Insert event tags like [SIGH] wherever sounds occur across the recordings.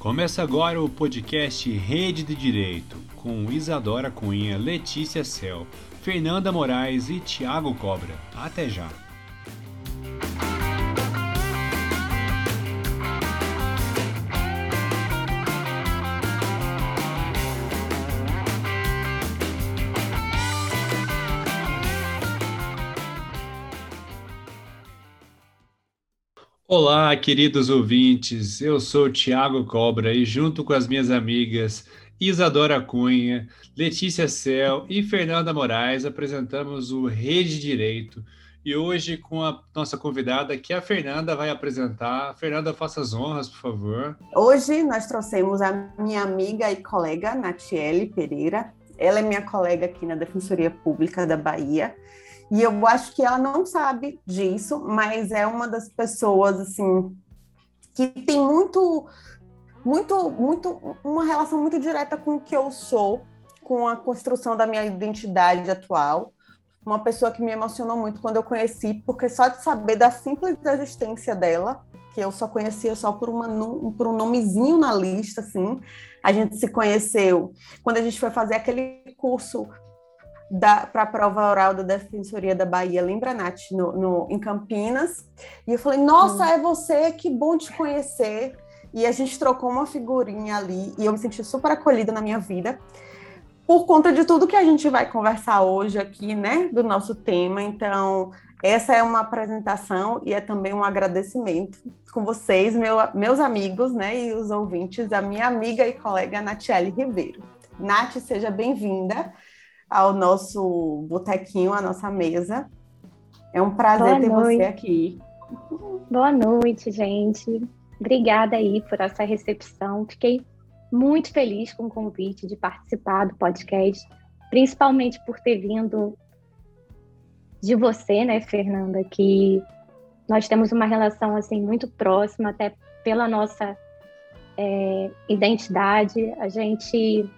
Começa agora o podcast Rede de Direito, com Isadora Cunha, Letícia Cel, Fernanda Moraes e Tiago Cobra. Até já! Olá, queridos ouvintes. Eu sou Tiago Cobra e, junto com as minhas amigas Isadora Cunha, Letícia Cel e Fernanda Moraes, apresentamos o Rede Direito. E hoje, com a nossa convidada, que a Fernanda vai apresentar. Fernanda, faça as honras, por favor. Hoje nós trouxemos a minha amiga e colega, Natiele Pereira. Ela é minha colega aqui na Defensoria Pública da Bahia. E eu acho que ela não sabe disso, mas é uma das pessoas assim que tem muito muito muito uma relação muito direta com o que eu sou, com a construção da minha identidade atual. Uma pessoa que me emocionou muito quando eu conheci, porque só de saber da simples existência dela, que eu só conhecia só por, uma, por um nomezinho na lista, assim, a gente se conheceu quando a gente foi fazer aquele curso para a prova oral da Defensoria da Bahia, lembra, Nath, no, no, em Campinas. E eu falei, nossa, hum. é você, que bom te conhecer. E a gente trocou uma figurinha ali e eu me senti super acolhida na minha vida. Por conta de tudo que a gente vai conversar hoje aqui, né, do nosso tema. Então, essa é uma apresentação e é também um agradecimento com vocês, meu, meus amigos, né, e os ouvintes, a minha amiga e colega Natiele Ribeiro. Nath, seja bem-vinda ao nosso botequinho, à nossa mesa. É um prazer Boa ter noite. você aqui. Boa noite, gente. Obrigada aí por essa recepção. Fiquei muito feliz com o convite de participar do podcast, principalmente por ter vindo de você, né, Fernanda, que nós temos uma relação assim muito próxima, até pela nossa é, identidade. A gente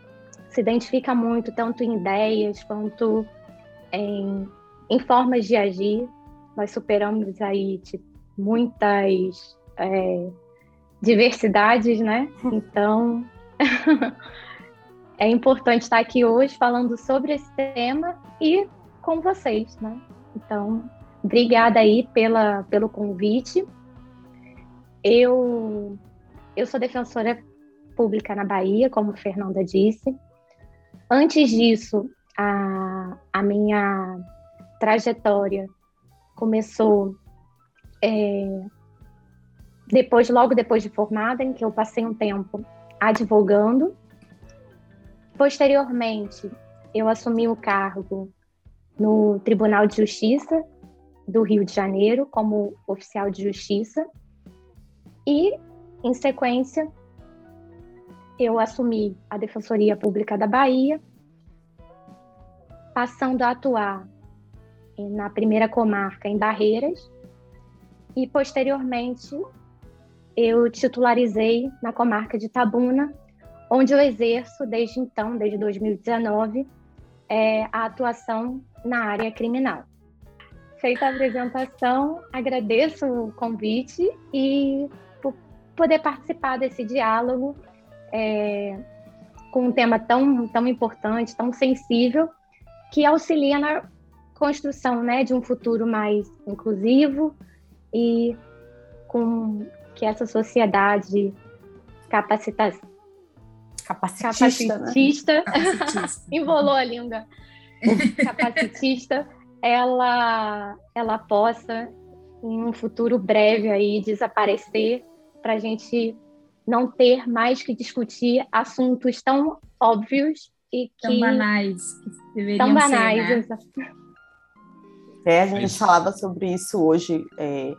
se identifica muito, tanto em ideias quanto em, em formas de agir. Nós superamos aí tipo, muitas é, diversidades, né? Então, [LAUGHS] é importante estar aqui hoje falando sobre esse tema e com vocês, né? Então, obrigada aí pela, pelo convite. Eu, eu sou defensora pública na Bahia, como Fernanda disse. Antes disso, a, a minha trajetória começou é, depois, logo depois de formada, em que eu passei um tempo advogando. Posteriormente, eu assumi o cargo no Tribunal de Justiça do Rio de Janeiro como oficial de justiça e, em sequência, eu assumi a Defensoria Pública da Bahia, passando a atuar na primeira comarca em Barreiras e posteriormente eu titularizei na comarca de Tabuna, onde eu exerço desde então, desde 2019, é, a atuação na área criminal. Feita a apresentação, agradeço o convite e por poder participar desse diálogo é, com um tema tão, tão importante, tão sensível, que auxilia na construção né, de um futuro mais inclusivo e com que essa sociedade capacita... capacitista, capacitista, né? capacitista. [LAUGHS] enrolou a língua, capacitista, ela, ela possa, em um futuro breve aí, desaparecer para a gente não ter mais que discutir assuntos tão óbvios e que tão banais, que tão banais, ser, né? É, a gente falava sobre isso hoje, é,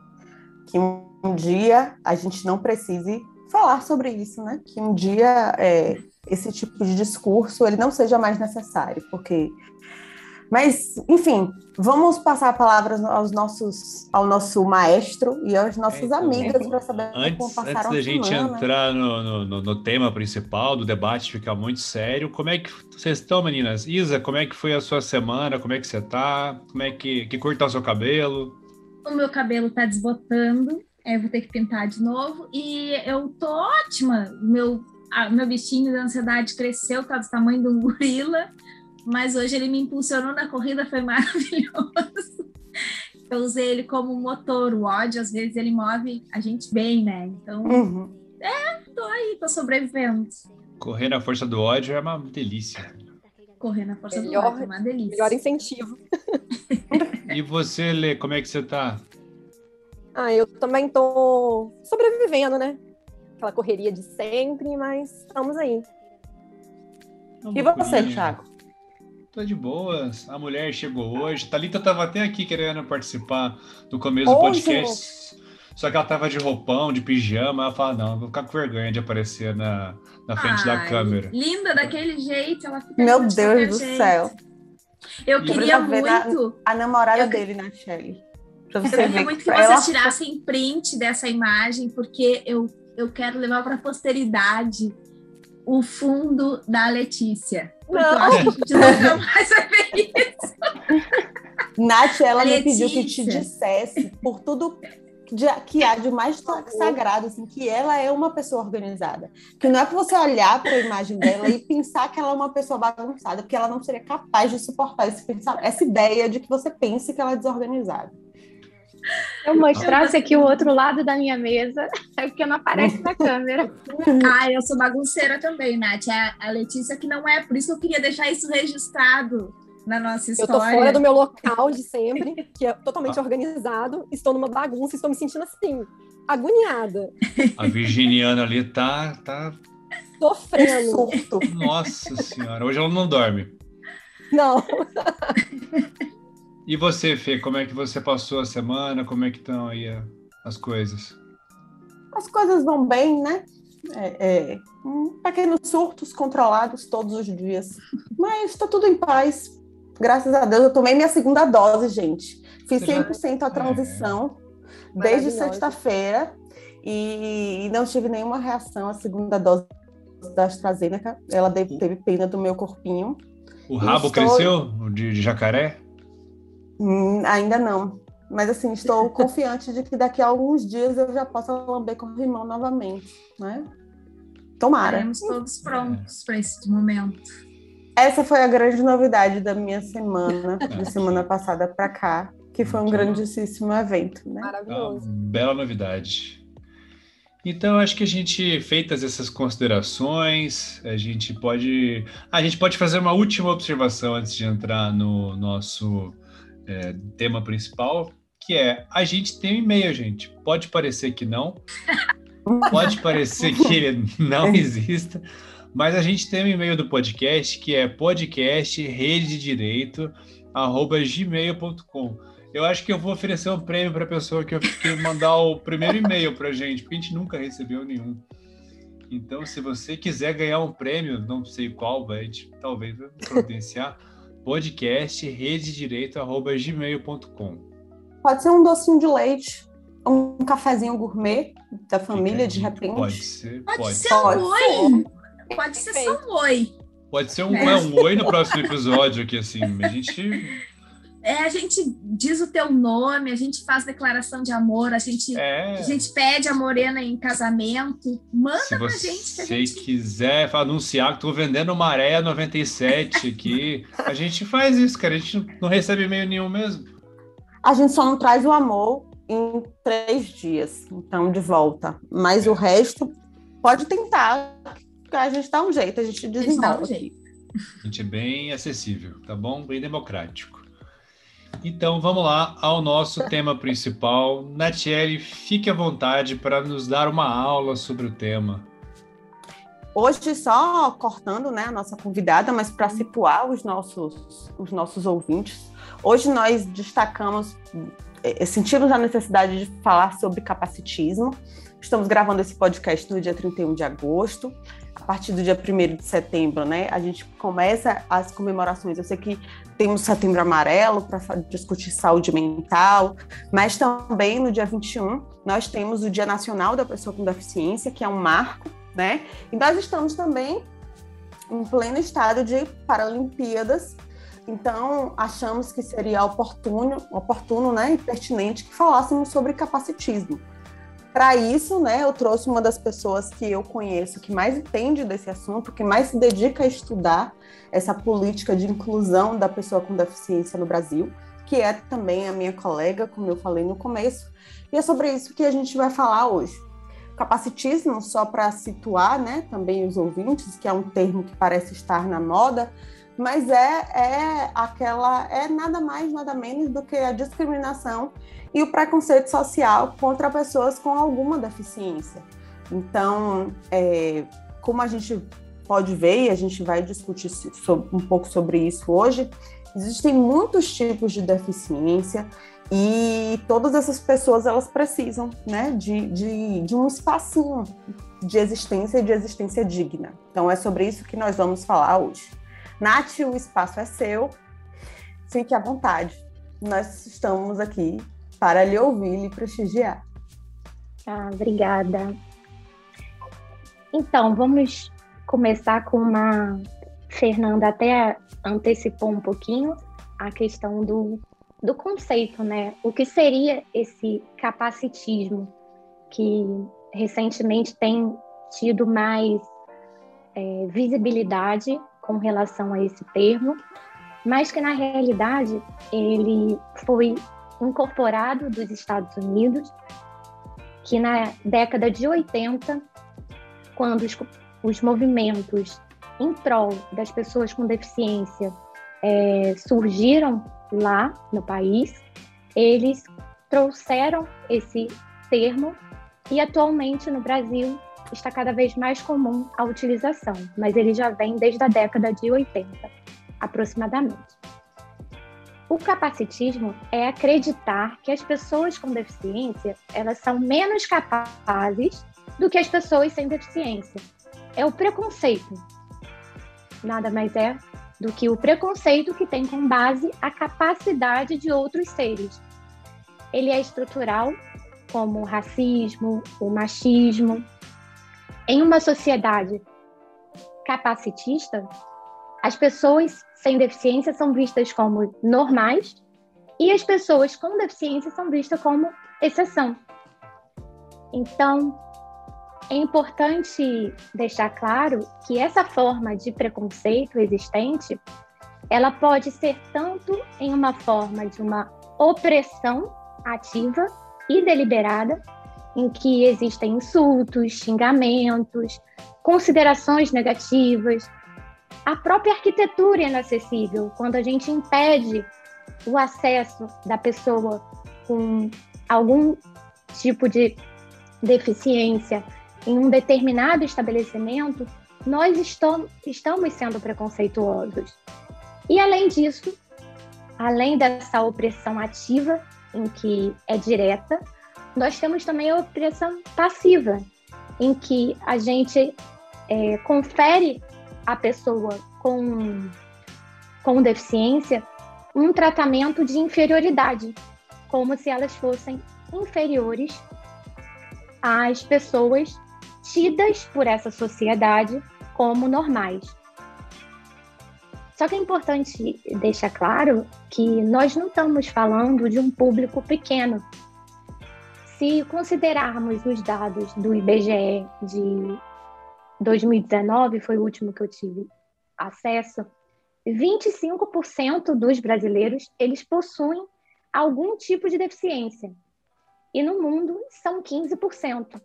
que um dia a gente não precise falar sobre isso, né? Que um dia é, esse tipo de discurso ele não seja mais necessário, porque mas, enfim, vamos passar a palavra aos nossos, ao nosso maestro e aos nossos é, amigos para saber antes, como passaram Antes da gente semana. entrar no, no, no, tema principal do debate, ficar muito sério, como é que vocês estão, meninas? Isa, como é que foi a sua semana? Como é que você está? Como é que, que cor tá o seu cabelo? O meu cabelo está desbotando, É, vou ter que pintar de novo. E eu tô ótima. Meu, a, meu bichinho da ansiedade cresceu, tá do tamanho de um gorila. Mas hoje ele me impulsionou na corrida, foi [LAUGHS] maravilhoso. Eu usei ele como motor. O ódio, às vezes, ele move a gente bem, né? Então, uhum. é, tô aí, tô sobrevivendo. Correr na força do ódio é uma delícia. Correr na força melhor, do ódio é uma delícia. Melhor incentivo. e você, Lê, como é que você tá? Ah, eu também tô sobrevivendo, né? Aquela correria de sempre, mas estamos aí. E você, Thiago? Tô de boas. A mulher chegou hoje. Thalita tava até aqui querendo participar do começo do podcast. Só que ela tava de roupão, de pijama. Ela fala: não, vou ficar com vergonha de aparecer na, na frente Ai, da câmera. Linda daquele jeito. Ela fica Meu Deus do jeito. céu. Eu queria muito. A, a namorada eu... dele na Shelly. eu queria muito que vocês ela... tirassem print dessa imagem, porque eu, eu quero levar para a posteridade o fundo da Letícia. Não. eu acho que a gente nunca mais vai ver isso. Nath, ela Letícia. me pediu que te dissesse por tudo de, que há de mais sagrado, assim, que ela é uma pessoa organizada. Que não é para você olhar para a imagem dela e pensar que ela é uma pessoa bagunçada, porque ela não seria capaz de suportar esse, essa ideia de que você pense que ela é desorganizada. Eu mostrasse aqui o outro lado da minha mesa, [LAUGHS] é porque não aparece na câmera. [LAUGHS] Ah, eu sou bagunceira também, Nath. A, a Letícia que não é, por isso que eu queria deixar isso registrado na nossa história. Eu tô fora do meu local de sempre, [LAUGHS] que é totalmente organizado, estou numa bagunça, estou me sentindo assim, agoniada. A virginiana ali tá, tá... sofrendo. Nossa senhora, hoje ela não dorme. Não. E você, Fê, como é que você passou a semana? Como é que estão aí as coisas? As coisas vão bem, né? É, é, um pequenos surtos controlados todos os dias. Mas está tudo em paz. Graças a Deus, eu tomei minha segunda dose, gente. Fiz 100% a transição é. desde sexta-feira e não tive nenhuma reação à segunda dose da AstraZeneca. Ela teve pena do meu corpinho. O rabo estou... cresceu de jacaré? Hum, ainda não. Mas assim, estou [LAUGHS] confiante de que daqui a alguns dias eu já possa lamber com o irmão novamente, né? Tomara. Estaremos todos prontos para esse momento. Essa foi a grande novidade da minha semana, [LAUGHS] de semana passada para cá, que foi um grandíssimo evento, né? Maravilhoso. Uma bela novidade. Então, acho que a gente, feitas essas considerações, a gente pode, a gente pode fazer uma última observação antes de entrar no nosso é, tema principal, que é a gente tem um e-mail, gente. Pode parecer que não, pode parecer que ele não exista, mas a gente tem um e-mail do podcast que é podcast rede direito gmail.com. Eu acho que eu vou oferecer um prêmio para a pessoa que, que mandar o primeiro e-mail para a gente, porque a gente nunca recebeu nenhum. Então, se você quiser ganhar um prêmio, não sei qual, vai talvez providenciar podcast rededireito@gmail.com. Pode ser um docinho de leite, um cafezinho gourmet da família de repente. Pode ser, pode, pode ser um oi. Pode ser só um oi. Pode ser um, é, um oi no próximo episódio aqui assim, a gente é, a gente diz o teu nome, a gente faz declaração de amor, a gente, é. a gente pede a morena em casamento. Manda Se pra gente. Se você gente... quiser anunciar que tô vendendo Maré 97 aqui, a gente faz isso, cara. A gente não recebe e-mail nenhum mesmo. A gente só não traz o amor em três dias, então, de volta. Mas é. o resto, pode tentar, a gente dá um jeito, a gente desenrola. A gente, a gente é bem acessível, tá bom? Bem democrático. Então vamos lá ao nosso tema principal. Natiele, fique à vontade para nos dar uma aula sobre o tema. Hoje, só cortando né, a nossa convidada, mas para situar os nossos, os nossos ouvintes, hoje nós destacamos, eh, sentimos a necessidade de falar sobre capacitismo. Estamos gravando esse podcast no dia 31 de agosto a partir do dia 1 de setembro, né, a gente começa as comemorações. Eu sei que temos Setembro Amarelo para discutir saúde mental, mas também no dia 21 nós temos o Dia Nacional da Pessoa com Deficiência, que é um marco, né? E nós estamos também em pleno estado de Paralimpíadas, então achamos que seria oportuno, oportuno né, e pertinente que falássemos sobre capacitismo para isso, né, eu trouxe uma das pessoas que eu conheço que mais entende desse assunto, que mais se dedica a estudar essa política de inclusão da pessoa com deficiência no Brasil, que é também a minha colega, como eu falei no começo, e é sobre isso que a gente vai falar hoje. Capacitismo, só para situar, né, também os ouvintes, que é um termo que parece estar na moda, mas é, é aquela é nada mais nada menos do que a discriminação e o preconceito social contra pessoas com alguma deficiência. Então, é, como a gente pode ver, e a gente vai discutir um pouco sobre isso hoje, existem muitos tipos de deficiência e todas essas pessoas elas precisam né, de, de, de um espacinho de existência e de existência digna. Então, é sobre isso que nós vamos falar hoje. Nath, o espaço é seu, fique à vontade. Nós estamos aqui para lhe ouvir e lhe prestigiar. Ah, obrigada. Então, vamos começar com uma. Fernanda até antecipou um pouquinho a questão do, do conceito, né? O que seria esse capacitismo que recentemente tem tido mais é, visibilidade com relação a esse termo, mas que na realidade ele foi incorporado dos Estados Unidos, que na década de 80, quando os, os movimentos em prol das pessoas com deficiência é, surgiram lá no país, eles trouxeram esse termo e atualmente no Brasil está cada vez mais comum a utilização, mas ele já vem desde a década de 80, aproximadamente. O capacitismo é acreditar que as pessoas com deficiência elas são menos capazes do que as pessoas sem deficiência. É o preconceito. Nada mais é do que o preconceito que tem como base a capacidade de outros seres. Ele é estrutural, como o racismo, o machismo. Em uma sociedade capacitista, as pessoas sem deficiência são vistas como normais e as pessoas com deficiência são vistas como exceção. Então, é importante deixar claro que essa forma de preconceito existente, ela pode ser tanto em uma forma de uma opressão ativa e deliberada, em que existem insultos, xingamentos, considerações negativas, a própria arquitetura é inacessível, quando a gente impede o acesso da pessoa com algum tipo de deficiência em um determinado estabelecimento, nós estamos, sendo preconceituosos. E além disso, além dessa opressão ativa, em que é direta, nós temos também a opressão passiva, em que a gente é, confere a pessoa com, com deficiência um tratamento de inferioridade, como se elas fossem inferiores às pessoas tidas por essa sociedade como normais. Só que é importante deixar claro que nós não estamos falando de um público pequeno. Se considerarmos os dados do IBGE de 2019 foi o último que eu tive acesso, 25% dos brasileiros eles possuem algum tipo de deficiência. E no mundo são 15%.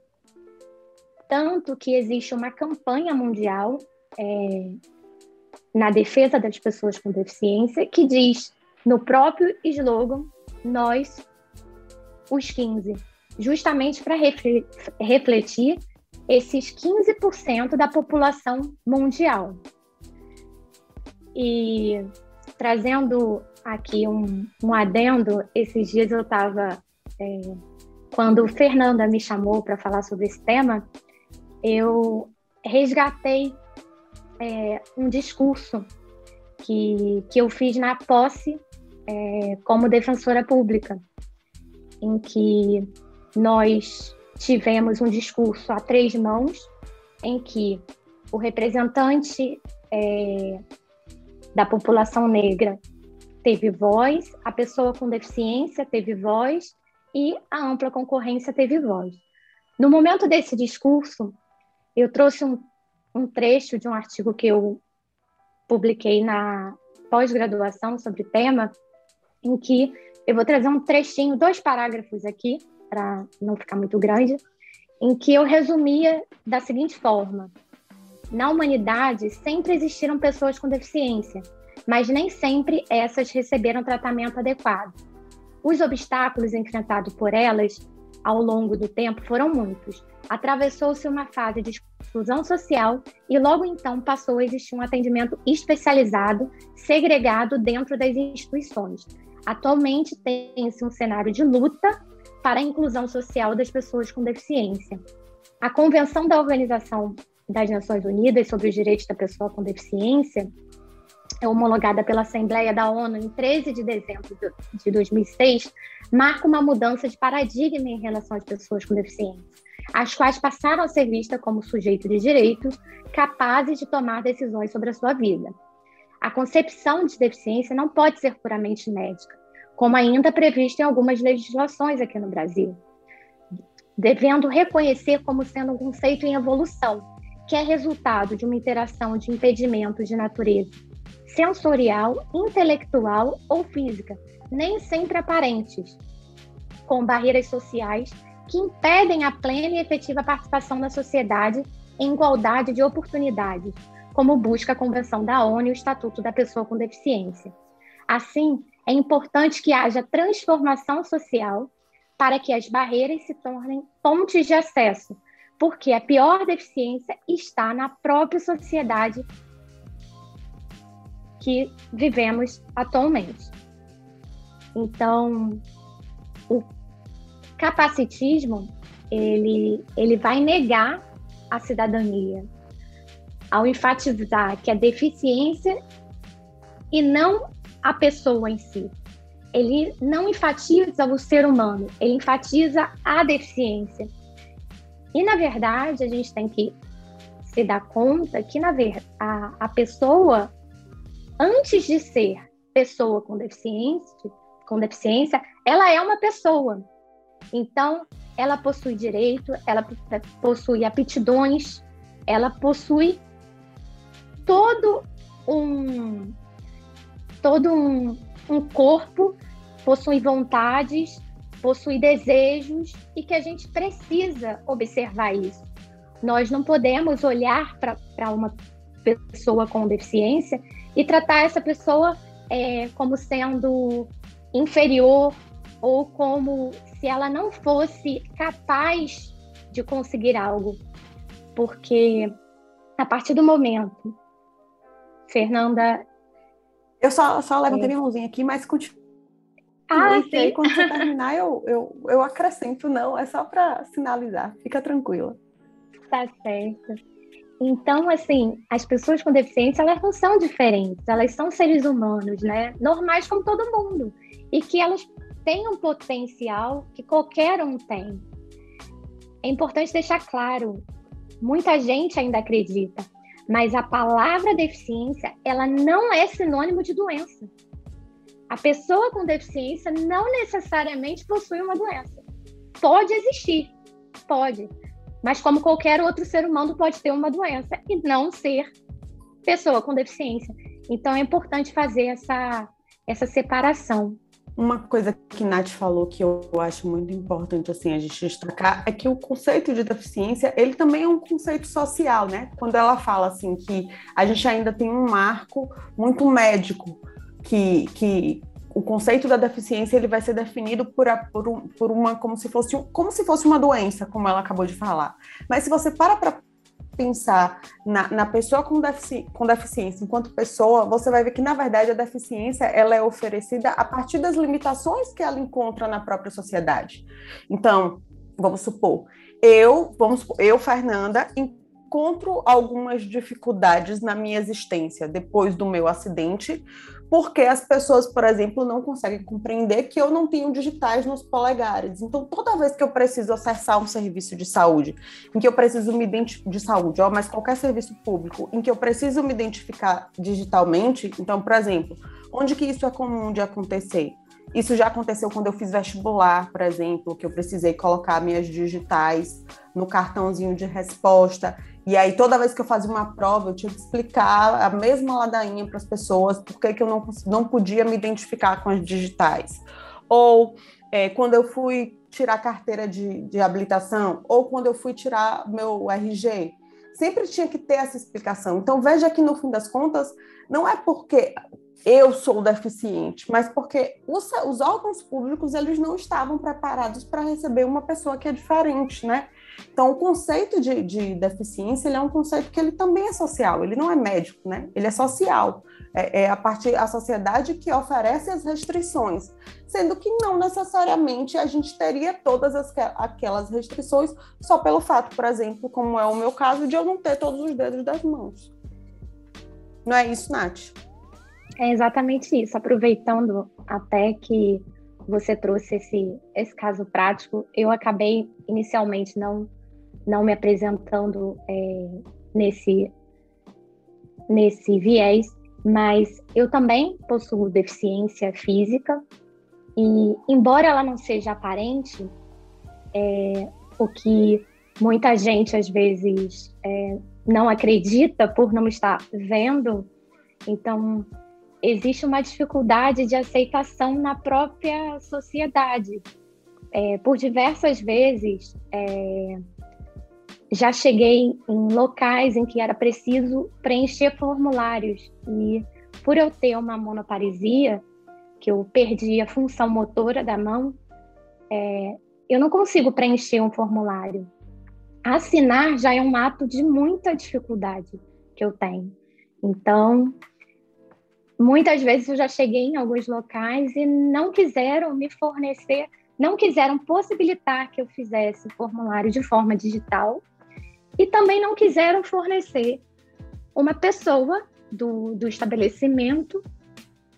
Tanto que existe uma campanha mundial é, na defesa das pessoas com deficiência que diz no próprio slogan nós os 15, justamente para refletir esses 15% da população mundial. E trazendo aqui um, um adendo, esses dias eu estava, é, quando Fernanda me chamou para falar sobre esse tema, eu resgatei é, um discurso que, que eu fiz na posse é, como defensora pública, em que nós tivemos um discurso a três mãos, em que o representante é, da população negra teve voz, a pessoa com deficiência teve voz e a ampla concorrência teve voz. No momento desse discurso, eu trouxe um, um trecho de um artigo que eu publiquei na pós-graduação sobre o tema, em que eu vou trazer um trechinho, dois parágrafos aqui, para não ficar muito grande, em que eu resumia da seguinte forma: na humanidade sempre existiram pessoas com deficiência, mas nem sempre essas receberam tratamento adequado. Os obstáculos enfrentados por elas ao longo do tempo foram muitos. Atravessou-se uma fase de exclusão social e logo então passou a existir um atendimento especializado, segregado dentro das instituições. Atualmente tem-se um cenário de luta para a inclusão social das pessoas com deficiência. A Convenção da Organização das Nações Unidas sobre os Direitos da Pessoa com Deficiência, é homologada pela Assembleia da ONU em 13 de dezembro de 2006, marca uma mudança de paradigma em relação às pessoas com deficiência, as quais passaram a ser vistas como sujeitos de direitos capazes de tomar decisões sobre a sua vida. A concepção de deficiência não pode ser puramente médica, como ainda previsto em algumas legislações aqui no Brasil, devendo reconhecer como sendo um conceito em evolução, que é resultado de uma interação de impedimentos de natureza sensorial, intelectual ou física, nem sempre aparentes, com barreiras sociais que impedem a plena e efetiva participação da sociedade em igualdade de oportunidades, como busca a Convenção da ONU e o Estatuto da Pessoa com Deficiência. Assim, é importante que haja transformação social para que as barreiras se tornem pontes de acesso porque a pior deficiência está na própria sociedade que vivemos atualmente. Então, o capacitismo ele, ele vai negar a cidadania ao enfatizar que a deficiência e não a pessoa em si. Ele não enfatiza o ser humano, ele enfatiza a deficiência. E, na verdade, a gente tem que se dar conta que, na verdade, a, a pessoa, antes de ser pessoa com deficiência, com deficiência, ela é uma pessoa. Então, ela possui direito, ela possui aptidões, ela possui todo um todo um, um corpo, possui vontades, possui desejos e que a gente precisa observar isso. Nós não podemos olhar para uma pessoa com deficiência e tratar essa pessoa é, como sendo inferior ou como se ela não fosse capaz de conseguir algo. Porque a partir do momento, Fernanda. Eu só, só levantei é... minha mãozinha aqui, mas continua ah, e aí, quando você [LAUGHS] terminar, eu, eu, eu acrescento, não, é só para sinalizar, fica tranquila. Tá certo. Então, assim, as pessoas com deficiência, elas não são diferentes, elas são seres humanos, né? Normais como todo mundo. E que elas têm um potencial que qualquer um tem. É importante deixar claro, muita gente ainda acredita, mas a palavra deficiência, ela não é sinônimo de doença a pessoa com deficiência não necessariamente possui uma doença. Pode existir, pode, mas como qualquer outro ser humano pode ter uma doença e não ser pessoa com deficiência. Então é importante fazer essa, essa separação. Uma coisa que Nath falou que eu acho muito importante assim a gente destacar é que o conceito de deficiência ele também é um conceito social, né? Quando ela fala assim que a gente ainda tem um marco muito médico que, que o conceito da deficiência ele vai ser definido por, a, por, um, por uma como se fosse como se fosse uma doença, como ela acabou de falar. Mas se você para para pensar na, na pessoa com, defici, com deficiência enquanto pessoa, você vai ver que na verdade a deficiência ela é oferecida a partir das limitações que ela encontra na própria sociedade. Então, vamos supor, eu, vamos supor, eu Fernanda encontro algumas dificuldades na minha existência depois do meu acidente, porque as pessoas, por exemplo, não conseguem compreender que eu não tenho digitais nos polegares. Então, toda vez que eu preciso acessar um serviço de saúde, em que eu preciso me identificar de saúde, ó, mas qualquer serviço público, em que eu preciso me identificar digitalmente, então, por exemplo, onde que isso é comum de acontecer? Isso já aconteceu quando eu fiz vestibular, por exemplo, que eu precisei colocar minhas digitais no cartãozinho de resposta. E aí, toda vez que eu fazia uma prova, eu tinha que explicar a mesma ladainha para as pessoas, porque que eu não, não podia me identificar com as digitais. Ou é, quando eu fui tirar carteira de, de habilitação, ou quando eu fui tirar meu RG. Sempre tinha que ter essa explicação. Então, veja que, no fim das contas, não é porque eu sou deficiente, mas porque os, os órgãos públicos eles não estavam preparados para receber uma pessoa que é diferente, né? Então, o conceito de, de deficiência é um conceito que ele também é social, ele não é médico, né? Ele é social. É, é a parte a sociedade que oferece as restrições, sendo que não necessariamente a gente teria todas as, aquelas restrições só pelo fato, por exemplo, como é o meu caso, de eu não ter todos os dedos das mãos. Não é isso, Nath? É exatamente isso. Aproveitando até que você trouxe esse, esse caso prático, eu acabei inicialmente não, não me apresentando é, nesse, nesse viés, mas eu também possuo deficiência física e, embora ela não seja aparente, é, o que muita gente às vezes é, não acredita por não estar vendo, então existe uma dificuldade de aceitação na própria sociedade. É, por diversas vezes, é, já cheguei em locais em que era preciso preencher formulários e por eu ter uma monoparesia, que eu perdi a função motora da mão, é, eu não consigo preencher um formulário. Assinar já é um ato de muita dificuldade que eu tenho. Então, muitas vezes eu já cheguei em alguns locais e não quiseram me fornecer, não quiseram possibilitar que eu fizesse o formulário de forma digital e também não quiseram fornecer uma pessoa do, do estabelecimento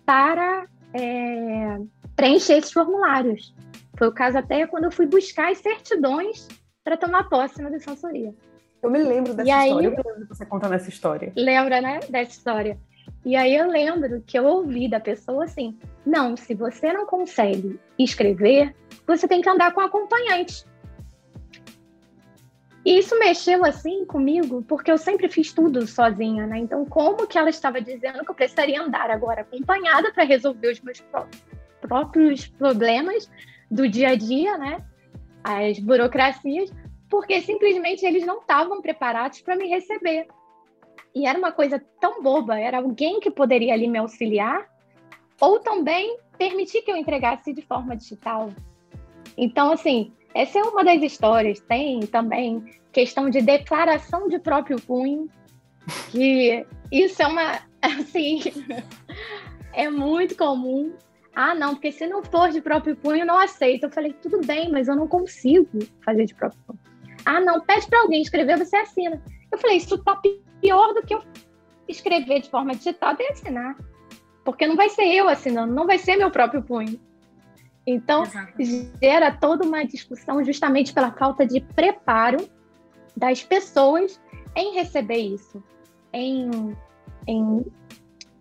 para é, preencher esses formulários. Foi o caso até quando eu fui buscar as certidões para tomar posse na defensoria. Eu me lembro dessa e história, aí, eu me lembro de você contando essa história. Lembra, né, dessa história. E aí eu lembro que eu ouvi da pessoa assim: não, se você não consegue escrever, você tem que andar com acompanhante. E isso mexeu assim comigo, porque eu sempre fiz tudo sozinha, né? Então, como que ela estava dizendo que eu precisaria andar agora acompanhada para resolver os meus próprios problemas do dia a dia, né? As burocracias, porque simplesmente eles não estavam preparados para me receber. E era uma coisa tão boba, era alguém que poderia ali me auxiliar, ou também permitir que eu entregasse de forma digital. Então, assim, essa é uma das histórias. Tem também questão de declaração de próprio punho, que isso é uma, [LAUGHS] assim, é muito comum. Ah, não, porque se não for de próprio punho, não aceito. Eu falei, tudo bem, mas eu não consigo fazer de próprio punho. Ah, não, pede para alguém escrever, você assina. Eu falei, isso tá pior do que eu escrever de forma digital e assinar. Porque não vai ser eu assinando, não vai ser meu próprio punho. Então, Exatamente. gera toda uma discussão justamente pela falta de preparo das pessoas em receber isso, em, em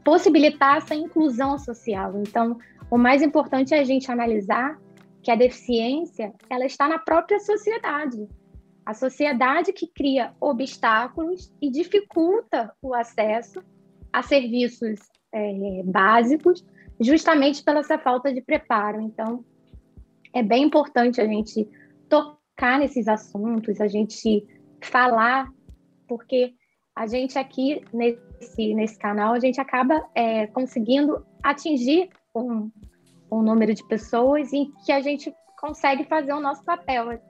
possibilitar essa inclusão social. Então, o mais importante é a gente analisar que a deficiência ela está na própria sociedade. A sociedade que cria obstáculos e dificulta o acesso a serviços é, básicos, justamente pela essa falta de preparo. Então, é bem importante a gente tocar nesses assuntos, a gente falar, porque a gente aqui nesse, nesse canal, a gente acaba é, conseguindo atingir um, um número de pessoas em que a gente consegue fazer o nosso papel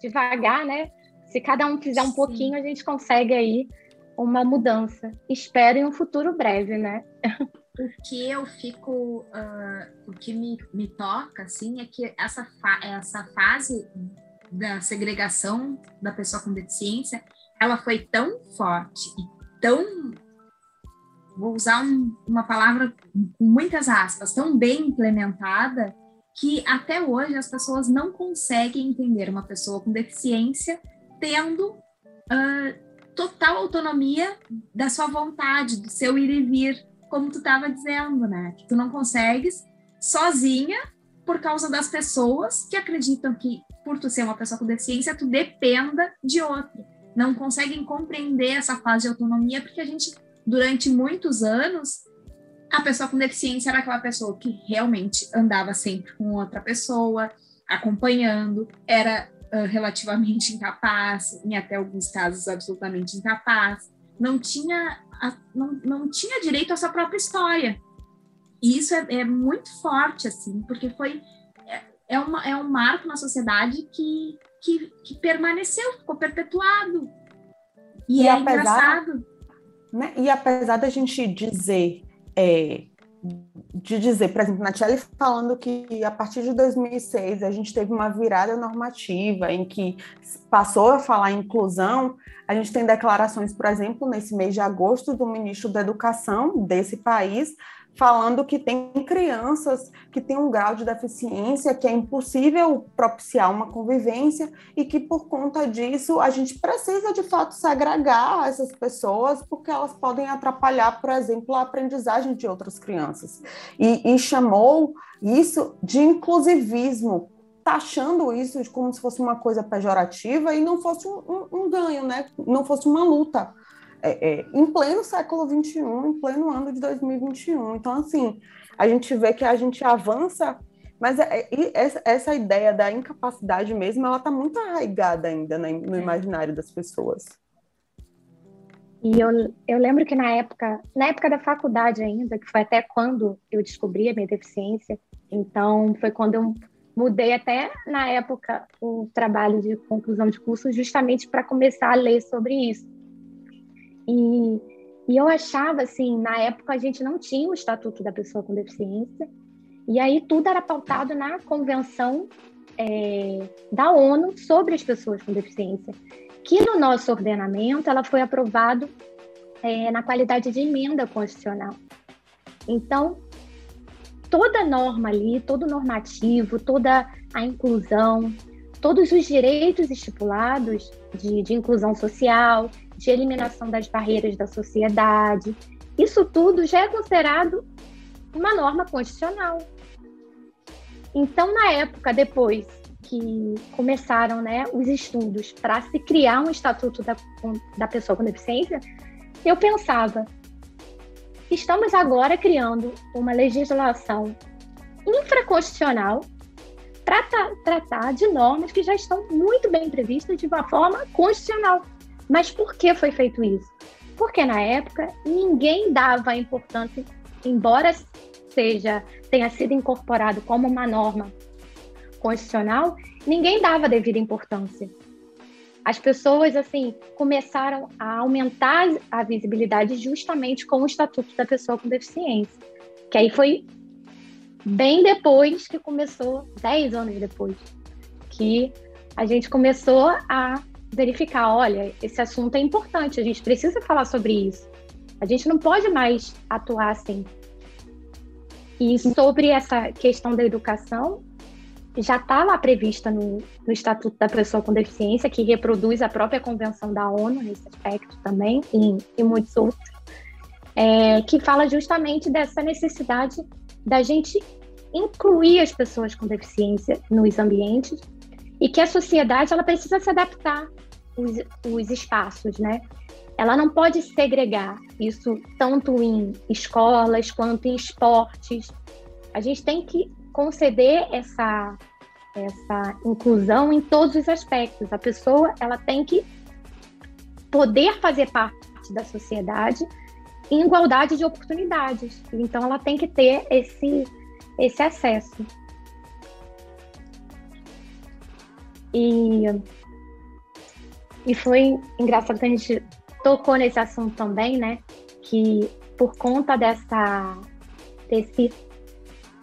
devagar, né? Se cada um fizer um pouquinho, a gente consegue aí uma mudança. Espero em um futuro breve, né? o que eu fico, uh, o que me, me toca, assim, é que essa, fa essa fase da segregação da pessoa com deficiência, ela foi tão forte e tão, vou usar um, uma palavra com muitas aspas, tão bem implementada, que até hoje as pessoas não conseguem entender uma pessoa com deficiência tendo uh, total autonomia da sua vontade, do seu ir e vir, como tu estava dizendo, né? Que tu não consegues sozinha por causa das pessoas que acreditam que, por tu ser uma pessoa com deficiência, tu dependa de outro. Não conseguem compreender essa fase de autonomia, porque a gente, durante muitos anos, a pessoa com deficiência era aquela pessoa que realmente andava sempre com outra pessoa, acompanhando, era relativamente incapaz, em até alguns casos absolutamente incapaz, não tinha, não, não tinha direito à sua própria história. E isso é, é muito forte, assim, porque foi é, é, uma, é um marco na sociedade que, que, que permaneceu, ficou perpetuado. E, e é apesar, engraçado. Né, e apesar da gente dizer é, de dizer, por exemplo, Natiele falando que a partir de 2006 a gente teve uma virada normativa em que passou a falar em inclusão, a gente tem declarações, por exemplo, nesse mês de agosto do ministro da Educação desse país, falando que tem crianças que têm um grau de deficiência que é impossível propiciar uma convivência e que por conta disso a gente precisa de fato segregar essas pessoas porque elas podem atrapalhar, por exemplo, a aprendizagem de outras crianças. E, e chamou isso de inclusivismo, taxando isso como se fosse uma coisa pejorativa e não fosse um, um, um ganho, né? não fosse uma luta é, é, em pleno século XXI, em pleno ano de 2021. Então, assim, a gente vê que a gente avança, mas é, é essa, essa, ideia da incapacidade mesmo, ela está muito arraigada ainda né, no é. imaginário das pessoas. E eu, eu lembro que na época, na época da faculdade ainda, que foi até quando eu descobri a minha deficiência, então foi quando eu mudei até na época o trabalho de conclusão de curso justamente para começar a ler sobre isso. E, e eu achava, assim, na época a gente não tinha o Estatuto da Pessoa com Deficiência, e aí tudo era pautado na Convenção é, da ONU sobre as pessoas com deficiência, que no nosso ordenamento ela foi aprovado é, na qualidade de emenda constitucional. Então, toda norma ali, todo normativo, toda a inclusão, todos os direitos estipulados de, de inclusão social, de eliminação das barreiras da sociedade. Isso tudo já é considerado uma norma constitucional. Então, na época, depois que começaram né, os estudos para se criar um estatuto da, da pessoa com deficiência, eu pensava, estamos agora criando uma legislação infraconstitucional para tratar de normas que já estão muito bem previstas de uma forma constitucional. Mas por que foi feito isso? Porque na época ninguém dava importância, embora seja tenha sido incorporado como uma norma constitucional, ninguém dava devida importância. As pessoas assim começaram a aumentar a visibilidade justamente com o Estatuto da Pessoa com Deficiência, que aí foi bem depois que começou, dez anos depois, que a gente começou a verificar, olha, esse assunto é importante, a gente precisa falar sobre isso. A gente não pode mais atuar assim. E sobre essa questão da educação, já está lá prevista no, no, Estatuto da Pessoa com Deficiência, que reproduz a própria Convenção da ONU nesse aspecto também, e, e muitos outros, é, que fala justamente dessa necessidade da gente incluir as pessoas com deficiência nos ambientes e que a sociedade ela precisa se adaptar os, os espaços, né? Ela não pode segregar isso tanto em escolas quanto em esportes. A gente tem que conceder essa essa inclusão em todos os aspectos. A pessoa ela tem que poder fazer parte da sociedade em igualdade de oportunidades. Então ela tem que ter esse esse acesso. E, e foi engraçado que a gente tocou nesse assunto também, né? Que por conta dessa, desse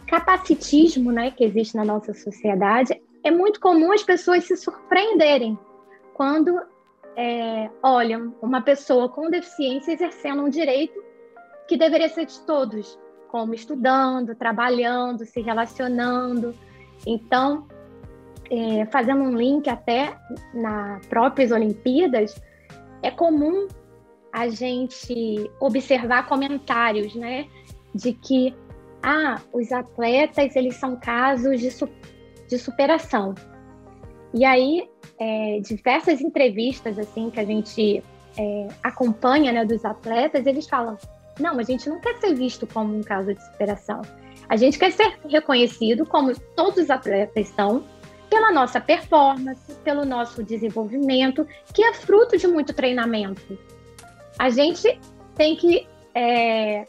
capacitismo né, que existe na nossa sociedade, é muito comum as pessoas se surpreenderem quando é, olham uma pessoa com deficiência exercendo um direito que deveria ser de todos, como estudando, trabalhando, se relacionando. Então, é, fazendo um link até na próprias Olimpíadas, é comum a gente observar comentários, né, de que ah, os atletas eles são casos de, su de superação. E aí, é, diversas entrevistas assim que a gente é, acompanha né, dos atletas, eles falam: não, a gente não quer ser visto como um caso de superação. A gente quer ser reconhecido como todos os atletas são, pela nossa performance, pelo nosso desenvolvimento, que é fruto de muito treinamento. A gente tem que é,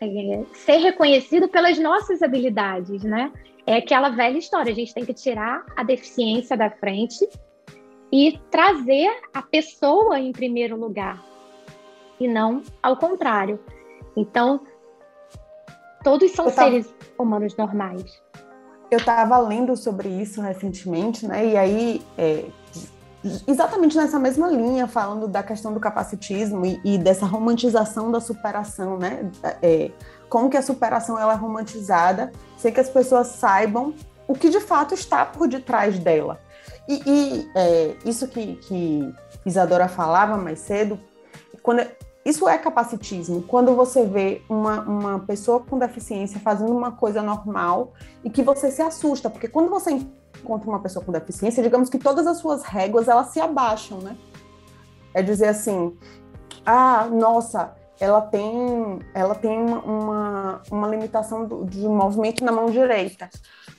é, ser reconhecido pelas nossas habilidades, né? É aquela velha história, a gente tem que tirar a deficiência da frente e trazer a pessoa em primeiro lugar, e não ao contrário. Então, todos são tava... seres humanos normais. Eu estava lendo sobre isso recentemente, né? E aí, é, exatamente nessa mesma linha, falando da questão do capacitismo e, e dessa romantização da superação, né? É, como que a superação ela é romantizada, sem que as pessoas saibam o que de fato está por detrás dela. E, e é, isso que, que Isadora falava mais cedo, quando isso é capacitismo. Quando você vê uma, uma pessoa com deficiência fazendo uma coisa normal e que você se assusta, porque quando você encontra uma pessoa com deficiência, digamos que todas as suas réguas elas se abaixam, né? É dizer assim, ah, nossa, ela tem, ela tem uma, uma, uma limitação do, de movimento na mão direita.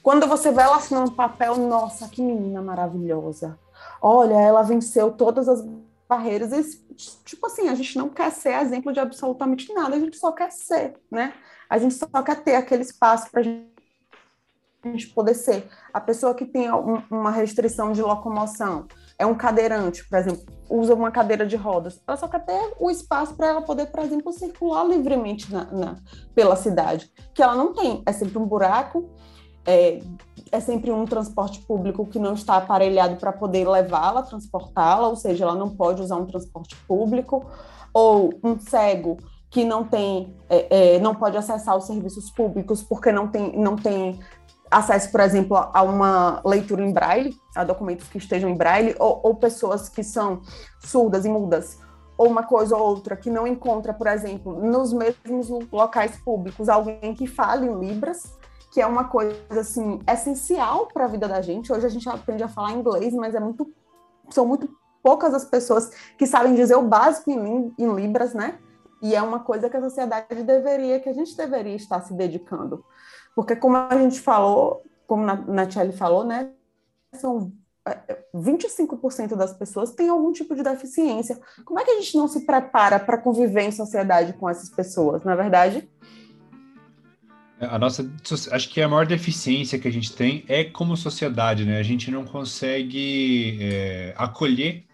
Quando você vê ela assinando papel, nossa, que menina maravilhosa. Olha, ela venceu todas as barreiras. E, tipo assim, a gente não quer ser exemplo de absolutamente nada, a gente só quer ser, né? A gente só quer ter aquele espaço para a gente poder ser. A pessoa que tem um, uma restrição de locomoção, é um cadeirante, por exemplo, usa uma cadeira de rodas, ela só quer ter o espaço para ela poder, por exemplo, circular livremente na, na, pela cidade, que ela não tem. É sempre um buraco, é, é sempre um transporte público que não está aparelhado para poder levá-la, transportá-la, ou seja, ela não pode usar um transporte público, ou um cego que não tem, é, é, não pode acessar os serviços públicos porque não tem, não tem acesso, por exemplo, a uma leitura em braille, a documentos que estejam em braille, ou, ou pessoas que são surdas e mudas, ou uma coisa ou outra que não encontra, por exemplo, nos mesmos locais públicos, alguém que fale em libras, que é uma coisa assim essencial para a vida da gente. Hoje a gente aprende a falar inglês, mas é muito são muito poucas as pessoas que sabem dizer o básico em, em libras, né? E é uma coisa que a sociedade deveria, que a gente deveria estar se dedicando. Porque como a gente falou, como a Natiele falou, né? São 25% é, das pessoas têm algum tipo de deficiência. Como é que a gente não se prepara para conviver em sociedade com essas pessoas, na verdade? A nossa, acho que a maior deficiência que a gente tem é como sociedade, né? A gente não consegue é, acolher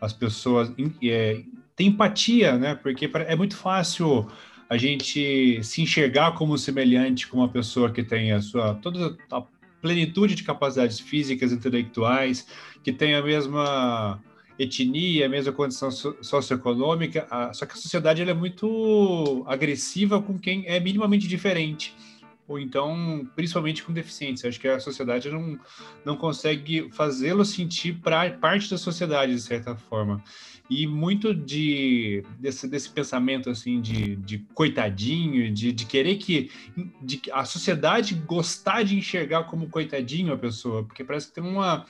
as pessoas, é, tem empatia, né? Porque é muito fácil a gente se enxergar como semelhante com uma pessoa que tem a sua toda a plenitude de capacidades físicas, intelectuais, que tem a mesma etnia, a mesma condição socioeconômica, só que a sociedade é muito agressiva com quem é minimamente diferente ou então, principalmente com deficiência. Acho que a sociedade não, não consegue fazê-lo sentir pra, parte da sociedade, de certa forma. E muito de, desse, desse pensamento assim de, de coitadinho, de, de querer que de, a sociedade gostar de enxergar como coitadinho a pessoa, porque parece que tem uma,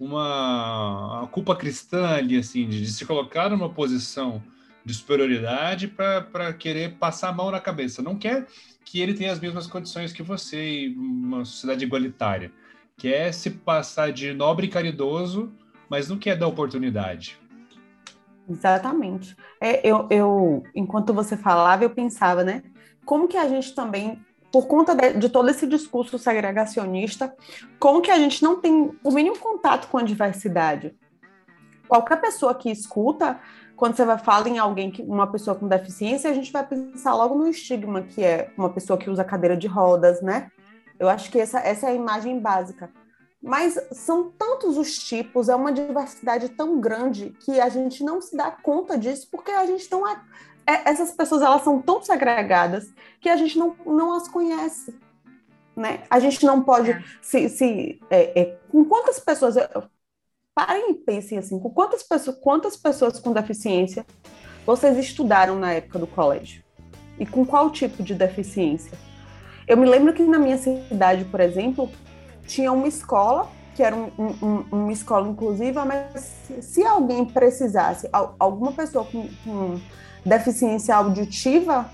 uma culpa cristã ali, assim, de, de se colocar numa posição de superioridade para querer passar a mão na cabeça. Não quer que ele tenha as mesmas condições que você e uma sociedade igualitária. Quer se passar de nobre e caridoso, mas não quer dar oportunidade. Exatamente. É, eu, eu, enquanto você falava, eu pensava, né? Como que a gente também, por conta de, de todo esse discurso segregacionista, como que a gente não tem o mínimo contato com a diversidade? Qualquer pessoa que escuta quando você vai falar em alguém, que, uma pessoa com deficiência, a gente vai pensar logo no estigma, que é uma pessoa que usa cadeira de rodas, né? Eu acho que essa, essa é a imagem básica. Mas são tantos os tipos, é uma diversidade tão grande que a gente não se dá conta disso, porque a gente não é. é essas pessoas elas são tão segregadas que a gente não, não as conhece. Né? A gente não pode é. se, se é, é, com quantas pessoas parem e pensem assim, com quantas pessoas, quantas pessoas com deficiência vocês estudaram na época do colégio? E com qual tipo de deficiência? Eu me lembro que na minha cidade, por exemplo, tinha uma escola que era um, um, uma escola inclusiva, mas se alguém precisasse, alguma pessoa com, com deficiência auditiva,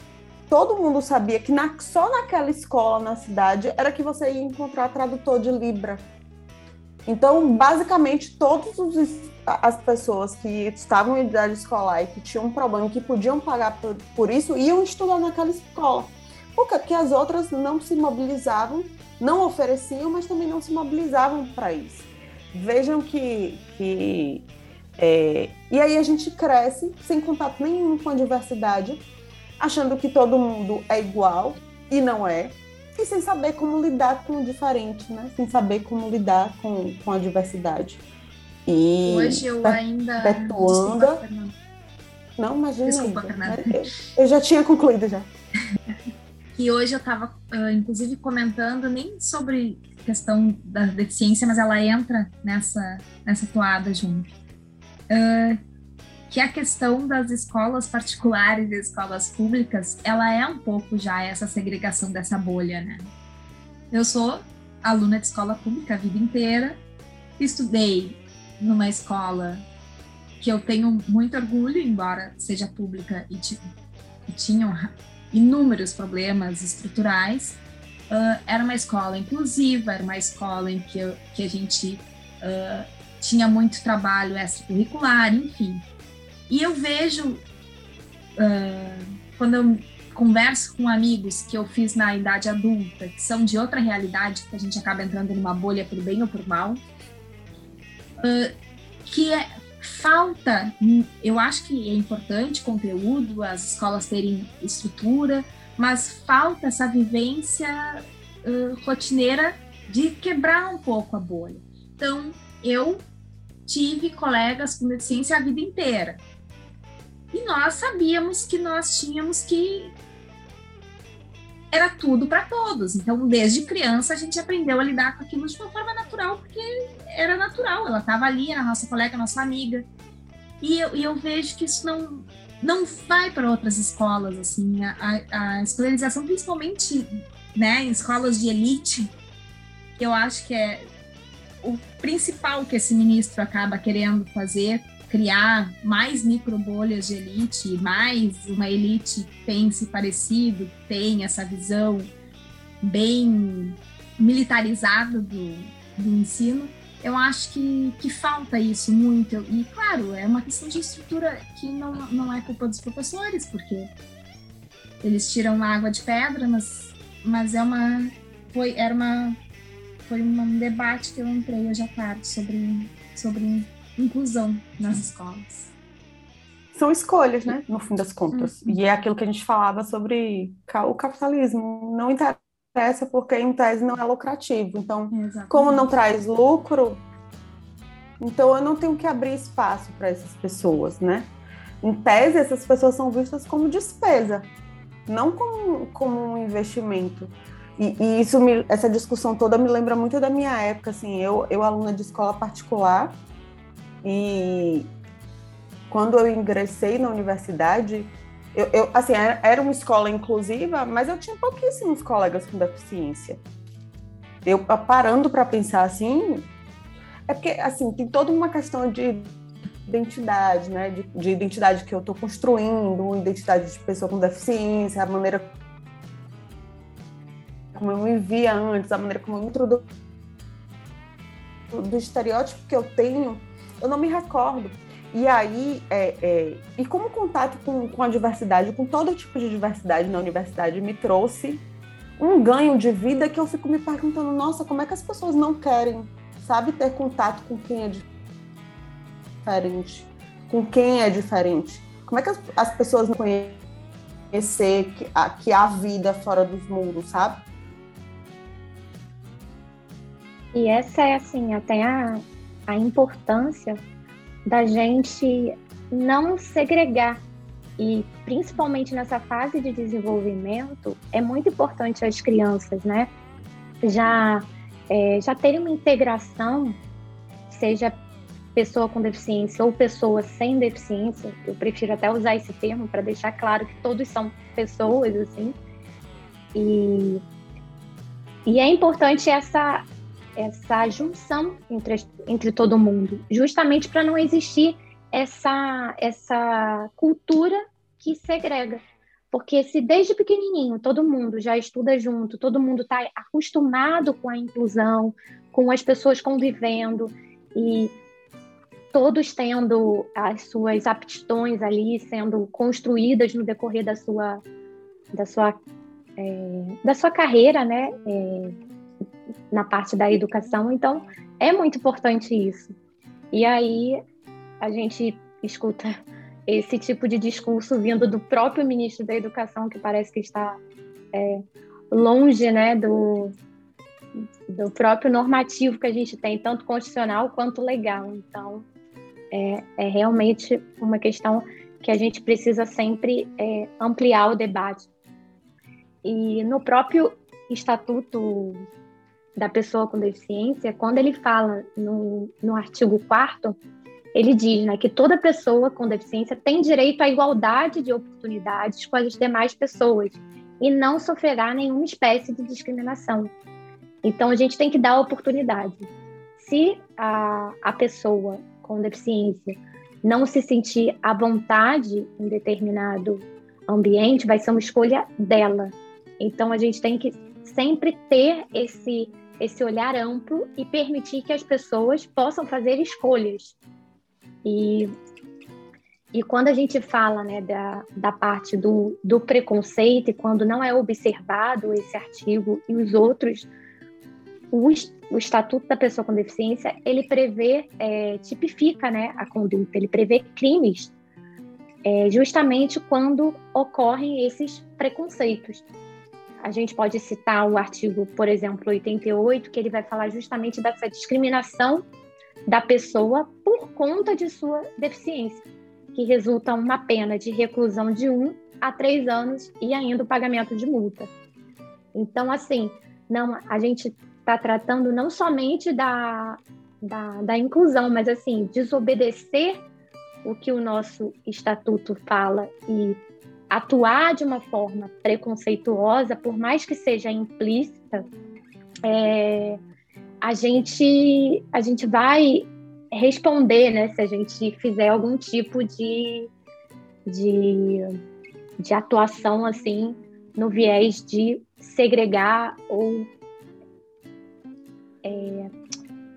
todo mundo sabia que na, só naquela escola na cidade era que você ia encontrar tradutor de Libra. Então, basicamente, todas as pessoas que estavam em idade escolar e que tinham um problema, que podiam pagar por, por isso, iam estudar naquela escola. Porque as outras não se mobilizavam não ofereciam, mas também não se mobilizavam para isso. Vejam que. que é... E aí a gente cresce sem contato nenhum com a diversidade, achando que todo mundo é igual e não é, e sem saber como lidar com o diferente, né? Sem saber como lidar com, com a diversidade. E Hoje eu ainda. Perpetuando. Desculpa, não, imagina. Desculpa, Fernanda. Eu já tinha concluído já. [LAUGHS] que hoje eu estava, uh, inclusive, comentando nem sobre questão da deficiência, mas ela entra nessa, nessa toada junto. Uh, que a questão das escolas particulares e escolas públicas, ela é um pouco já essa segregação dessa bolha, né? Eu sou aluna de escola pública a vida inteira, estudei numa escola que eu tenho muito orgulho, embora seja pública e, e inúmeros problemas estruturais. Uh, era uma escola inclusiva, era uma escola em que, eu, que a gente uh, tinha muito trabalho extracurricular, enfim. E eu vejo, uh, quando eu converso com amigos que eu fiz na idade adulta, que são de outra realidade, que a gente acaba entrando numa bolha por bem ou por mal, que é, falta, eu acho que é importante conteúdo, as escolas terem estrutura, mas falta essa vivência uh, rotineira de quebrar um pouco a bolha. Então, eu tive colegas com deficiência a vida inteira. E nós sabíamos que nós tínhamos que era tudo para todos. Então, desde criança, a gente aprendeu a lidar com aquilo de uma forma natural, porque era natural. Ela estava ali, era nossa colega, nossa amiga. E eu, e eu vejo que isso não, não vai para outras escolas, assim. A, a, escolarização, principalmente né, em escolas de elite, eu acho que é o principal que esse ministro acaba querendo fazer criar mais microbolhas de elite, mais uma elite que pense parecido, que tem essa visão bem militarizada do, do ensino, eu acho que, que falta isso muito. E, claro, é uma questão de estrutura que não, não é culpa dos professores, porque eles tiram água de pedra, mas, mas é uma. Foi, era uma, foi um debate que eu entrei hoje à tarde sobre, sobre inclusão nas escolas. São escolhas, né? No fim das contas. Uhum. E é aquilo que a gente falava sobre o capitalismo. Não interessa porque em tese não é lucrativo. Então, Exatamente. como não traz lucro, então eu não tenho que abrir espaço para essas pessoas, né? Em tese, essas pessoas são vistas como despesa, não como, como um investimento. E, e isso me, essa discussão toda me lembra muito da minha época, assim, eu, eu aluna de escola particular, e quando eu ingressei na universidade, eu, eu, assim, era uma escola inclusiva, mas eu tinha pouquíssimos colegas com deficiência. Eu parando para pensar assim, é porque assim tem toda uma questão de identidade, né? De, de identidade que eu estou construindo, identidade de pessoa com deficiência, a maneira como eu me via antes, a maneira como eu me introduzo do estereótipo que eu tenho eu não me recordo. E aí, é, é, e como contato com, com a diversidade, com todo tipo de diversidade na universidade, me trouxe um ganho de vida que eu fico me perguntando, nossa, como é que as pessoas não querem, sabe, ter contato com quem é diferente, com quem é diferente? Como é que as, as pessoas não conhecer que, a, que há vida fora dos muros, sabe? E essa é, assim, até a, a importância da gente não segregar. E principalmente nessa fase de desenvolvimento, é muito importante as crianças, né? Já, é, já terem uma integração, seja pessoa com deficiência ou pessoa sem deficiência, eu prefiro até usar esse termo para deixar claro que todos são pessoas, assim, e e é importante essa, essa junção entre, entre todo mundo, justamente para não existir essa, essa cultura que segrega. Porque se desde pequenininho todo mundo já estuda junto, todo mundo está acostumado com a inclusão, com as pessoas convivendo e todos tendo as suas aptidões ali sendo construídas no decorrer da sua da sua é, da sua carreira, né, é, na parte da educação. Então é muito importante isso. E aí a gente escuta esse tipo de discurso vindo do próprio ministro da Educação, que parece que está é, longe né, do, do próprio normativo que a gente tem, tanto constitucional quanto legal. Então, é, é realmente uma questão que a gente precisa sempre é, ampliar o debate. E no próprio Estatuto da Pessoa com Deficiência, quando ele fala no, no artigo 4 ele diz né, que toda pessoa com deficiência tem direito à igualdade de oportunidades com as demais pessoas e não sofrerá nenhuma espécie de discriminação. Então, a gente tem que dar oportunidade. Se a, a pessoa com deficiência não se sentir à vontade em determinado ambiente, vai ser uma escolha dela. Então, a gente tem que sempre ter esse, esse olhar amplo e permitir que as pessoas possam fazer escolhas e, e quando a gente fala né, da, da parte do, do preconceito, e quando não é observado esse artigo e os outros, o, o Estatuto da Pessoa com Deficiência, ele prevê, é, tipifica né, a conduta, ele prevê crimes é, justamente quando ocorrem esses preconceitos. A gente pode citar o artigo, por exemplo, 88, que ele vai falar justamente dessa discriminação da pessoa por conta de sua deficiência, que resulta uma pena de reclusão de um a três anos e ainda o pagamento de multa. Então, assim, não, a gente está tratando não somente da, da, da inclusão, mas assim, desobedecer o que o nosso estatuto fala e atuar de uma forma preconceituosa, por mais que seja implícita, é, a gente, a gente vai responder, né, se a gente fizer algum tipo de, de, de atuação assim no viés de segregar ou é,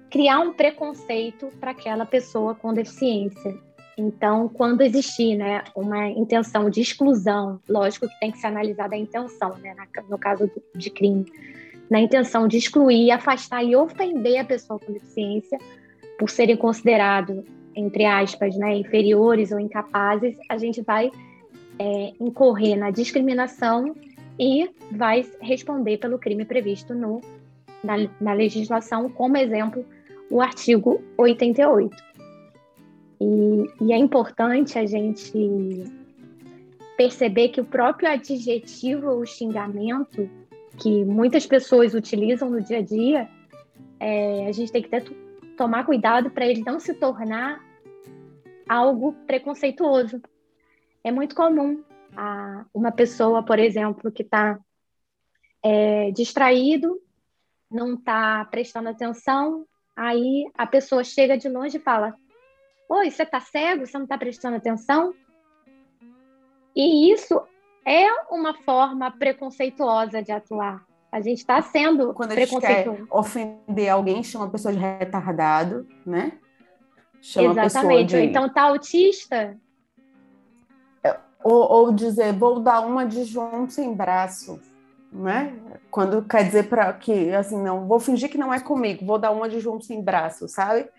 criar um preconceito para aquela pessoa com deficiência. Então, quando existir né, uma intenção de exclusão, lógico que tem que ser analisada a intenção, né, no caso de crime, na intenção de excluir, afastar e ofender a pessoa com deficiência por serem considerados, entre aspas, né, inferiores ou incapazes, a gente vai é, incorrer na discriminação e vai responder pelo crime previsto no, na, na legislação, como exemplo, o artigo 88. E, e é importante a gente perceber que o próprio adjetivo ou xingamento que muitas pessoas utilizam no dia a dia, é, a gente tem que ter, tomar cuidado para ele não se tornar algo preconceituoso. É muito comum a, uma pessoa, por exemplo, que está é, distraído, não está prestando atenção, aí a pessoa chega de longe e fala: Oi, você está cego? Você não está prestando atenção? E isso é uma forma preconceituosa de atuar. A gente está sendo Quando a gente quer ofender alguém, chama a pessoa de retardado, né? Chama Exatamente. De... Então tá autista. É, ou, ou, dizer, vou dar uma de João sem braço, né? Quando quer dizer para que, assim, não, vou fingir que não é comigo, vou dar uma de João sem braço, sabe?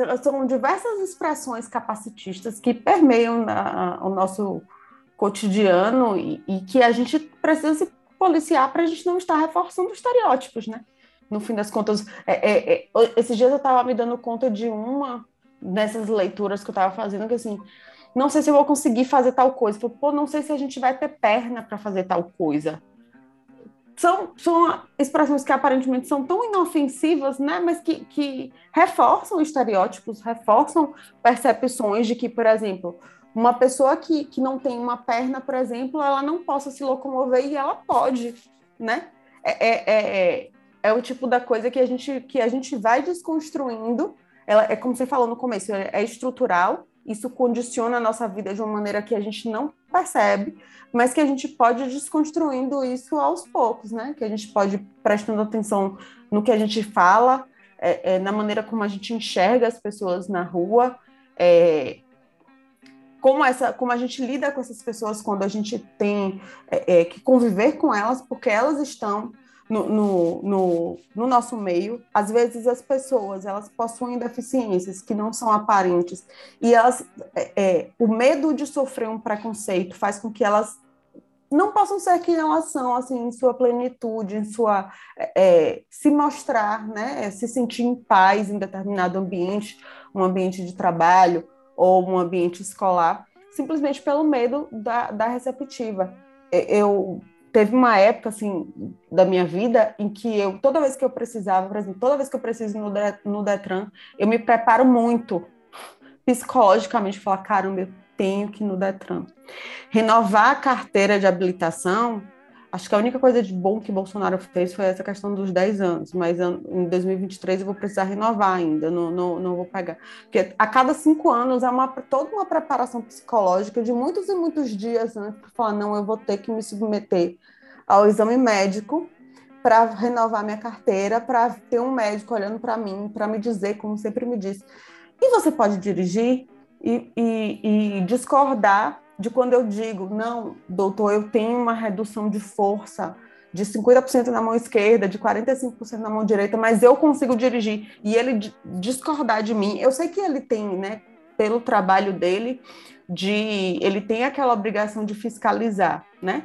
Então, são diversas expressões capacitistas que permeiam na, o nosso cotidiano e, e que a gente precisa se policiar para a gente não estar reforçando estereótipos, né? No fim das contas, é, é, é, esses dias eu estava me dando conta de uma dessas leituras que eu estava fazendo, que assim, não sei se eu vou conseguir fazer tal coisa. Pô, não sei se a gente vai ter perna para fazer tal coisa. São, são expressões que aparentemente são tão inofensivas, né? Mas que, que reforçam estereótipos, reforçam percepções de que, por exemplo, uma pessoa que, que não tem uma perna, por exemplo, ela não possa se locomover e ela pode, né? É, é, é, é o tipo da coisa que a gente, que a gente vai desconstruindo. Ela, é como você falou no começo, é, é estrutural, isso condiciona a nossa vida de uma maneira que a gente não percebe, mas que a gente pode ir desconstruindo isso aos poucos, né? Que a gente pode ir prestando atenção no que a gente fala, é, é, na maneira como a gente enxerga as pessoas na rua, é, como, essa, como a gente lida com essas pessoas quando a gente tem é, é, que conviver com elas, porque elas estão no, no, no, no, nosso meio. Às vezes as pessoas elas possuem deficiências que não são aparentes e elas, é, é, o medo de sofrer um preconceito faz com que elas não possam ser quem elas são, assim, em sua plenitude, em sua é, se mostrar, né, se sentir em paz em determinado ambiente, um ambiente de trabalho ou um ambiente escolar, simplesmente pelo medo da, da receptiva. Eu teve uma época assim da minha vida em que eu toda vez que eu precisava, por exemplo, toda vez que eu preciso no, no Detran, eu me preparo muito psicologicamente, falar, caramba, eu tenho que ir no Detran. Renovar a carteira de habilitação Acho que a única coisa de bom que Bolsonaro fez foi essa questão dos 10 anos, mas em 2023 eu vou precisar renovar ainda, não, não, não vou pegar. Porque a cada cinco anos é uma, toda uma preparação psicológica de muitos e muitos dias antes né, para falar, não, eu vou ter que me submeter ao exame médico para renovar minha carteira, para ter um médico olhando para mim, para me dizer, como sempre me disse, e você pode dirigir e, e, e discordar de quando eu digo, não, doutor, eu tenho uma redução de força de 50% na mão esquerda, de 45% na mão direita, mas eu consigo dirigir e ele discordar de mim. Eu sei que ele tem, né, pelo trabalho dele, de ele tem aquela obrigação de fiscalizar, né?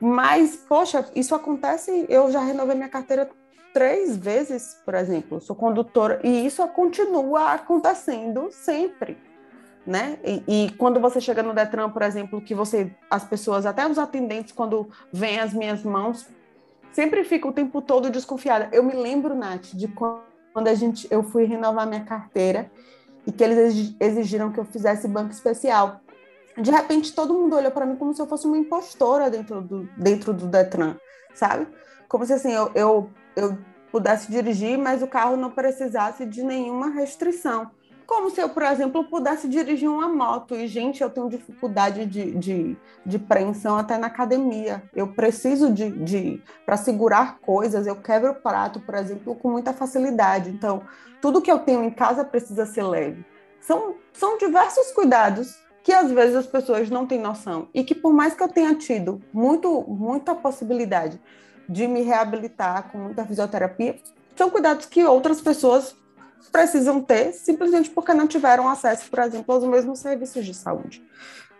Mas, poxa, isso acontece, eu já renovei minha carteira três vezes, por exemplo, sou condutora, e isso continua acontecendo sempre né? E, e, quando você chega no Detran, por exemplo, que você, as pessoas, até os atendentes, quando vêm as minhas mãos, sempre fica o tempo todo desconfiada. Eu me lembro, Nath, de quando a gente, eu fui renovar minha carteira e que eles exigiram que eu fizesse banco especial. De repente, todo mundo olhou para mim como se eu fosse uma impostora dentro do, dentro do Detran, sabe? Como se assim, eu, eu, eu pudesse dirigir, mas o carro não precisasse de nenhuma restrição. Como se eu, por exemplo, pudesse dirigir uma moto. E, gente, eu tenho dificuldade de, de, de preensão até na academia. Eu preciso de, de para segurar coisas, eu quebro o prato, por exemplo, com muita facilidade. Então, tudo que eu tenho em casa precisa ser leve. São, são diversos cuidados que às vezes as pessoas não têm noção e que por mais que eu tenha tido muito muita possibilidade de me reabilitar com muita fisioterapia, são cuidados que outras pessoas precisam ter simplesmente porque não tiveram acesso, por exemplo, aos mesmos serviços de saúde.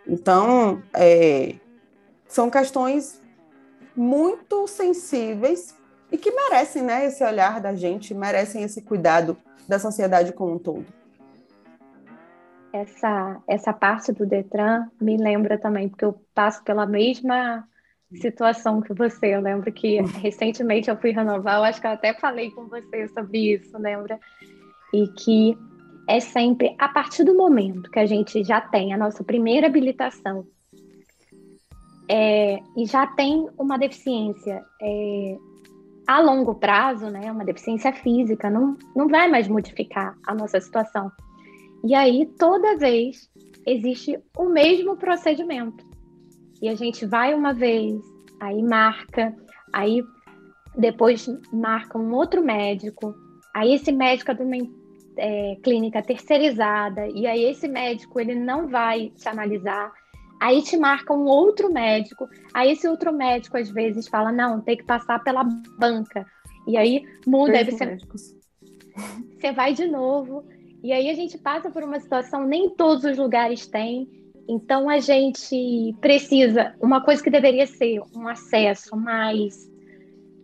Então, é, são questões muito sensíveis e que merecem né, esse olhar da gente, merecem esse cuidado da sociedade como um todo. Essa, essa parte do Detran me lembra também, porque eu passo pela mesma situação que você. Eu lembro que [LAUGHS] recentemente eu fui renovar, eu acho que eu até falei com você sobre isso, lembra? E que é sempre a partir do momento que a gente já tem a nossa primeira habilitação é, e já tem uma deficiência é, a longo prazo, né, uma deficiência física, não, não vai mais modificar a nossa situação. E aí, toda vez, existe o mesmo procedimento. E a gente vai uma vez, aí marca, aí depois marca um outro médico, aí esse médico uma é, clínica terceirizada, e aí esse médico ele não vai te analisar, aí te marca um outro médico, aí esse outro médico às vezes fala, não, tem que passar pela banca, e aí muda, aí você, [LAUGHS] você vai de novo, e aí a gente passa por uma situação, nem todos os lugares têm, então a gente precisa, uma coisa que deveria ser um acesso mais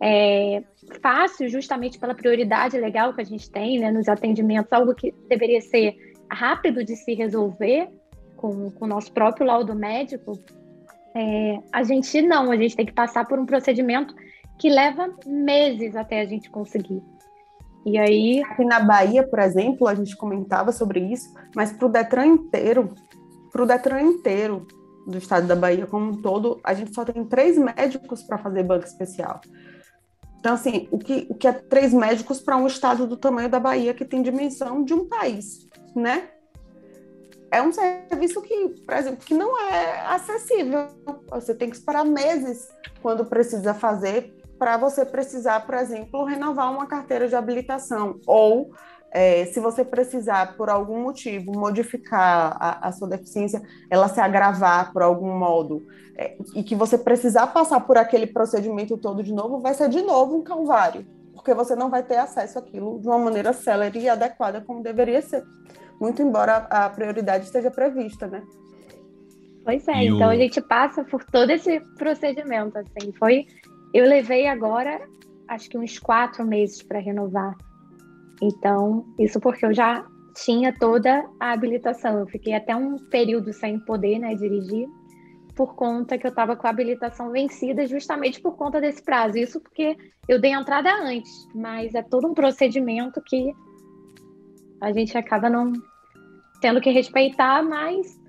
é, fácil, justamente pela prioridade legal que a gente tem né, nos atendimentos, algo que deveria ser rápido de se resolver com, o nosso próprio laudo médico, é, a gente não, a gente tem que passar por um procedimento que leva meses até a gente conseguir. E aí. Aqui na Bahia, por exemplo, a gente comentava sobre isso, mas para o Detran inteiro, para o Detran inteiro do estado da Bahia como um todo, a gente só tem três médicos para fazer banco especial. Então, assim, o que, o que é três médicos para um estado do tamanho da Bahia, que tem dimensão de um país, né? É um serviço que, por exemplo, que não é acessível. Você tem que esperar meses quando precisa fazer para você precisar, por exemplo, renovar uma carteira de habilitação ou é, se você precisar, por algum motivo, modificar a, a sua deficiência, ela se agravar por algum modo, é, e que você precisar passar por aquele procedimento todo de novo, vai ser de novo um calvário, porque você não vai ter acesso àquilo de uma maneira célere e adequada como deveria ser, muito embora a prioridade esteja prevista, né? Pois é, e então o... a gente passa por todo esse procedimento, assim, foi... Eu levei agora, acho que uns quatro meses para renovar então, isso porque eu já tinha toda a habilitação. Eu fiquei até um período sem poder né, dirigir, por conta que eu estava com a habilitação vencida, justamente por conta desse prazo. Isso porque eu dei entrada antes, mas é todo um procedimento que a gente acaba não tendo que respeitar, mas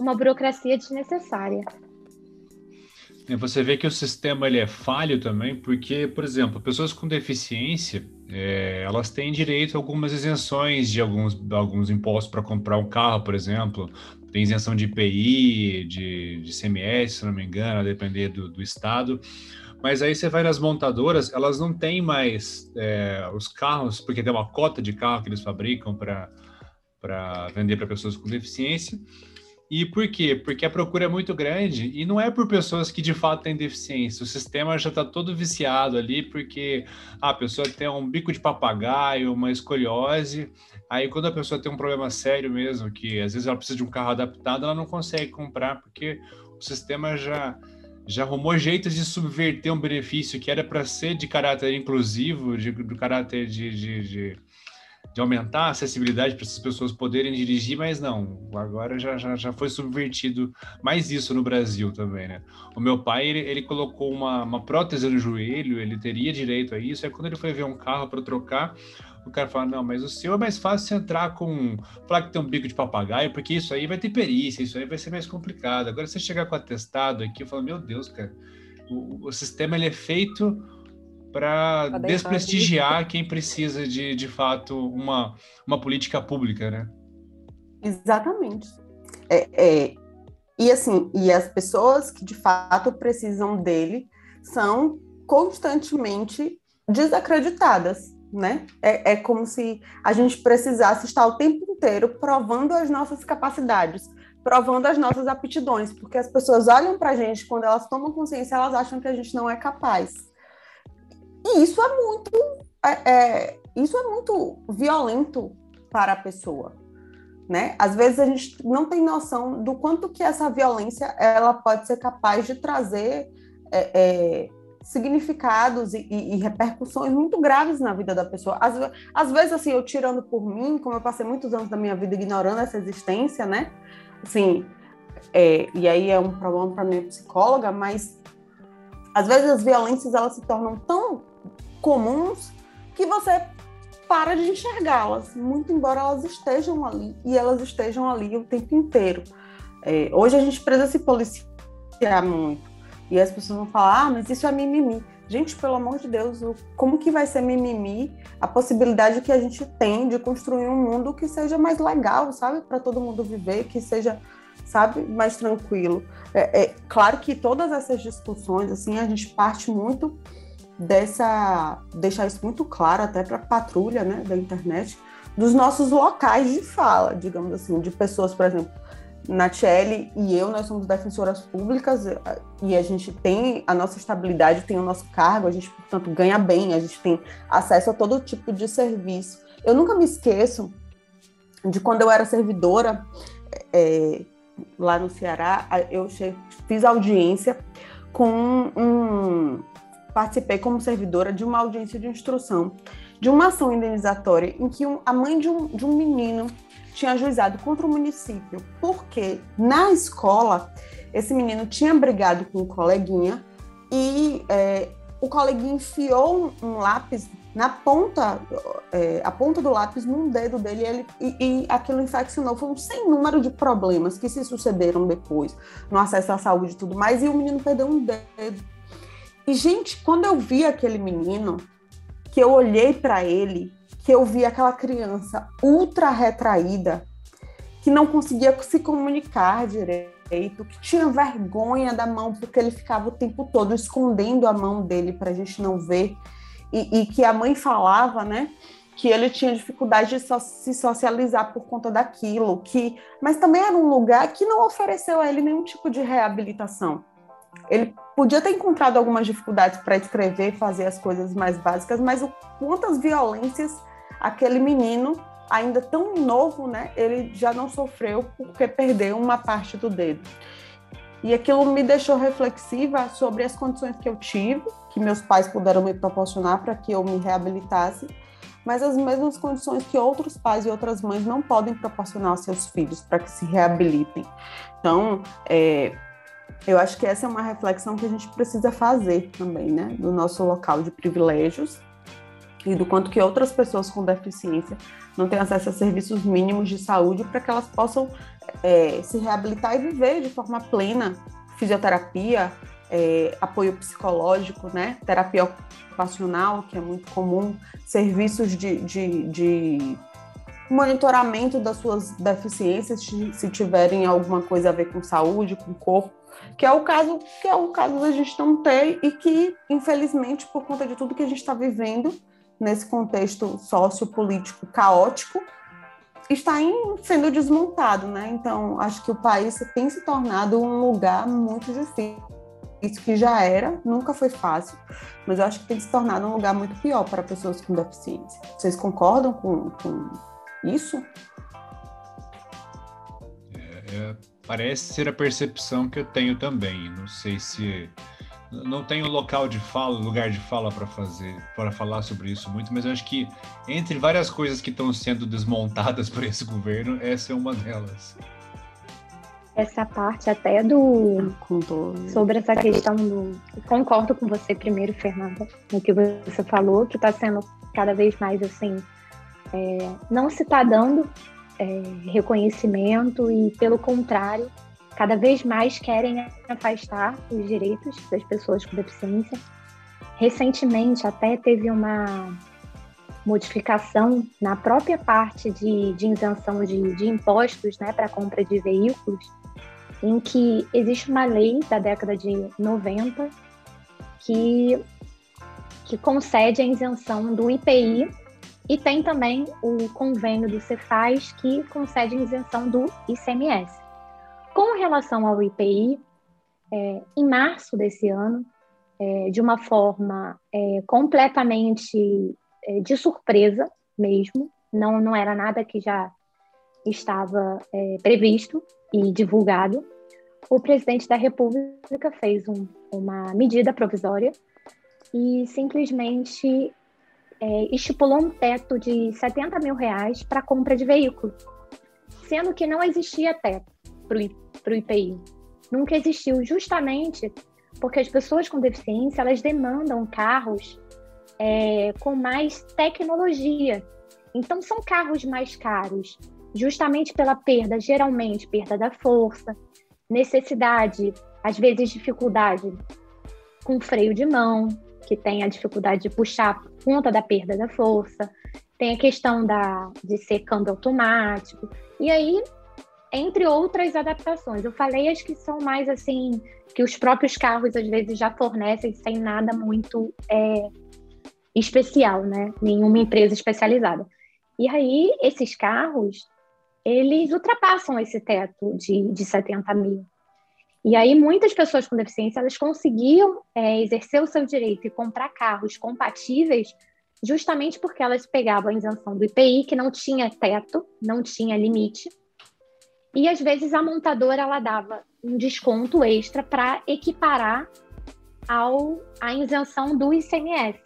uma burocracia desnecessária. Você vê que o sistema ele é falho também, porque, por exemplo, pessoas com deficiência, é, elas têm direito a algumas isenções de alguns, alguns impostos para comprar um carro, por exemplo. Tem isenção de IPI, de, de CMS, se não me engano, a depender do, do estado. Mas aí você vai nas montadoras, elas não têm mais é, os carros, porque tem uma cota de carro que eles fabricam para vender para pessoas com deficiência. E por quê? Porque a procura é muito grande e não é por pessoas que de fato têm deficiência. O sistema já está todo viciado ali porque a pessoa tem um bico de papagaio, uma escoliose. Aí quando a pessoa tem um problema sério mesmo, que às vezes ela precisa de um carro adaptado, ela não consegue comprar porque o sistema já já arrumou jeitos de subverter um benefício que era para ser de caráter inclusivo, de, caráter de, de, de de aumentar a acessibilidade para essas pessoas poderem dirigir, mas não, agora já, já, já foi subvertido mais isso no Brasil também, né? O meu pai, ele, ele colocou uma, uma prótese no joelho, ele teria direito a isso, aí quando ele foi ver um carro para trocar, o cara fala, não, mas o seu é mais fácil entrar com, falar que tem um bico de papagaio, porque isso aí vai ter perícia, isso aí vai ser mais complicado. Agora, você chegar com atestado aqui, eu falo, meu Deus, cara, o, o sistema, ele é feito para desprestigiar quem precisa de, de fato, uma, uma política pública, né? Exatamente. É, é, e assim, e as pessoas que de fato precisam dele são constantemente desacreditadas, né? É, é como se a gente precisasse estar o tempo inteiro provando as nossas capacidades, provando as nossas aptidões, porque as pessoas olham para a gente quando elas tomam consciência, elas acham que a gente não é capaz. E isso é muito, é, é, isso é muito violento para a pessoa, né? Às vezes a gente não tem noção do quanto que essa violência ela pode ser capaz de trazer é, é significados e, e, repercussões muito graves na vida da pessoa. Às, às vezes, assim, eu tirando por mim, como eu passei muitos anos da minha vida ignorando essa existência, né? Assim, é, e aí é um problema para minha psicóloga, mas às vezes as violências elas se tornam tão comuns que você para de enxergá-las, muito embora elas estejam ali e elas estejam ali o tempo inteiro. É, hoje a gente precisa se policiar muito e as pessoas vão falar, ah, mas isso é mimimi. Gente, pelo amor de Deus, como que vai ser mimimi a possibilidade que a gente tem de construir um mundo que seja mais legal, sabe, para todo mundo viver, que seja, sabe, mais tranquilo. É, é claro que todas essas discussões, assim, a gente parte muito dessa deixar isso muito claro até para a patrulha né, da internet dos nossos locais de fala, digamos assim, de pessoas, por exemplo, Natiele e eu, nós somos defensoras públicas e a gente tem a nossa estabilidade, tem o nosso cargo, a gente, portanto, ganha bem, a gente tem acesso a todo tipo de serviço. Eu nunca me esqueço de quando eu era servidora é, lá no Ceará, eu fiz audiência com um, participei como servidora de uma audiência de instrução de uma ação indenizatória em que um, a mãe de um, de um menino tinha ajuizado contra o município, porque na escola esse menino tinha brigado com um coleguinha e é, o coleguinha enfiou um, um lápis na ponta, é, a ponta do lápis num dedo dele ele, e, e, aquilo infeccionou. Foi um sem número de problemas que se sucederam depois, no acesso à saúde e tudo mais, e o menino perdeu um dedo. E, gente, quando eu vi aquele menino, que eu olhei para ele, que eu vi aquela criança ultra retraída, que não conseguia se comunicar direito, que tinha vergonha da mão porque ele ficava o tempo todo escondendo a mão dele para a gente não ver, e, e, que a mãe falava, né? Que ele tinha dificuldade de so se socializar por conta daquilo, que, mas também era um lugar que não ofereceu a ele nenhum tipo de reabilitação. Ele podia ter encontrado algumas dificuldades para escrever, fazer as coisas mais básicas, mas o, quantas violências aquele menino ainda tão novo, né, ele já não sofreu porque perdeu uma parte do dedo. E aquilo me deixou reflexiva sobre as condições que eu tive, que meus pais puderam me proporcionar para que eu me reabilitasse, mas as mesmas condições que outros pais e outras mães não podem proporcionar aos seus filhos para que se reabilitem. Então, é, eu acho que essa é uma reflexão que a gente precisa fazer também, né, do nosso local de privilégios e do quanto que outras pessoas com deficiência não têm acesso a serviços mínimos de saúde para que elas possam é, se reabilitar e viver de forma plena. Fisioterapia, é, apoio psicológico, né, terapia ocupacional, que é muito comum, serviços de, de, de monitoramento das suas deficiências, se tiverem alguma coisa a ver com saúde, com corpo, que é o caso que é o caso da gente não ter e que, infelizmente, por conta de tudo que a gente está vivendo, nesse contexto sociopolítico caótico, está em, sendo desmontado, né? Então, acho que o país tem se tornado um lugar muito difícil. Isso que já era, nunca foi fácil, mas eu acho que tem se tornado um lugar muito pior para pessoas com deficiência. Vocês concordam com, com isso? É, é, parece ser a percepção que eu tenho também. Não sei se não tenho local de fala, lugar de fala para fazer, para falar sobre isso muito, mas eu acho que entre várias coisas que estão sendo desmontadas por esse governo, essa é uma delas. Essa parte até do sobre essa questão do concordo com você primeiro, Fernanda, no que você falou, que está sendo cada vez mais assim, é, não se está dando é, reconhecimento e pelo contrário cada vez mais querem afastar os direitos das pessoas com deficiência. Recentemente, até teve uma modificação na própria parte de, de isenção de, de impostos né, para compra de veículos, em que existe uma lei da década de 90 que, que concede a isenção do IPI e tem também o convênio do Cefaz que concede isenção do ICMS. Com relação ao IPI, é, em março desse ano, é, de uma forma é, completamente é, de surpresa mesmo, não, não era nada que já estava é, previsto e divulgado, o presidente da República fez um, uma medida provisória e simplesmente é, estipulou um teto de 70 mil reais para compra de veículo, sendo que não existia teto para o IPI. Nunca existiu, justamente porque as pessoas com deficiência elas demandam carros é, com mais tecnologia. Então são carros mais caros, justamente pela perda, geralmente perda da força, necessidade, às vezes dificuldade com freio de mão, que tem a dificuldade de puxar por conta da perda da força, tem a questão da, de ser câmbio automático. E aí entre outras adaptações. Eu falei as que são mais assim, que os próprios carros às vezes já fornecem sem nada muito é, especial, né? Nenhuma empresa especializada. E aí, esses carros, eles ultrapassam esse teto de, de 70 mil. E aí, muitas pessoas com deficiência, elas conseguiam é, exercer o seu direito e comprar carros compatíveis justamente porque elas pegavam a isenção do IPI, que não tinha teto, não tinha limite, e às vezes a montadora ela dava um desconto extra para equiparar ao a isenção do ICMS.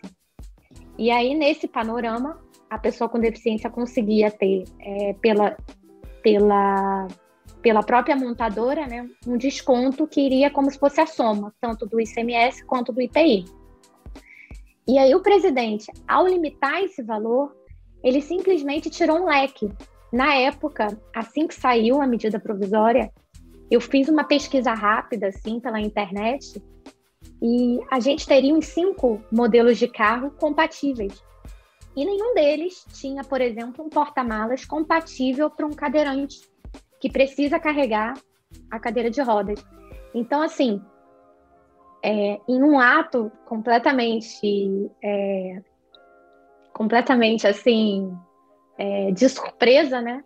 E aí nesse panorama a pessoa com deficiência conseguia ter é, pela pela pela própria montadora, né, um desconto que iria como se fosse a soma tanto do ICMS quanto do IPI. E aí o presidente, ao limitar esse valor, ele simplesmente tirou um leque na época, assim que saiu a medida provisória, eu fiz uma pesquisa rápida, assim, pela internet, e a gente teria uns cinco modelos de carro compatíveis. E nenhum deles tinha, por exemplo, um porta-malas compatível para um cadeirante que precisa carregar a cadeira de rodas. Então, assim, é, em um ato completamente, é, completamente assim, é, de surpresa, né?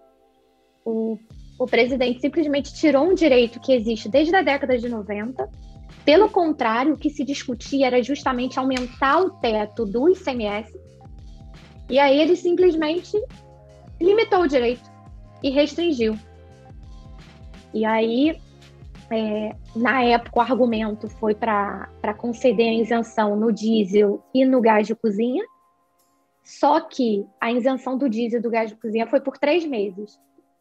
O, o presidente simplesmente tirou um direito que existe desde a década de 90. Pelo contrário, o que se discutia era justamente aumentar o teto do ICMS e aí ele simplesmente limitou o direito e restringiu. E aí, é, na época, o argumento foi para conceder a isenção no diesel e no gás de cozinha. Só que a isenção do diesel e do gás de cozinha foi por três meses.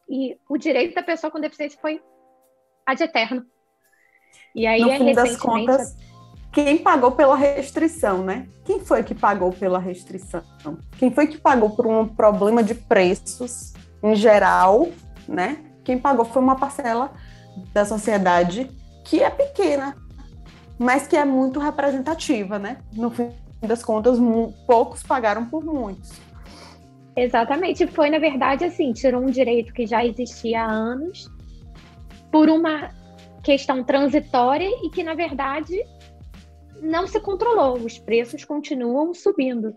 E o direito da pessoa com deficiência foi ad eterno. E aí, no fim das contas, quem pagou pela restrição, né? Quem foi que pagou pela restrição? Quem foi que pagou por um problema de preços em geral, né? Quem pagou foi uma parcela da sociedade que é pequena, mas que é muito representativa, né? No fim das contas, poucos pagaram por muitos. Exatamente, foi na verdade assim, tirou um direito que já existia há anos por uma questão transitória e que na verdade não se controlou, os preços continuam subindo.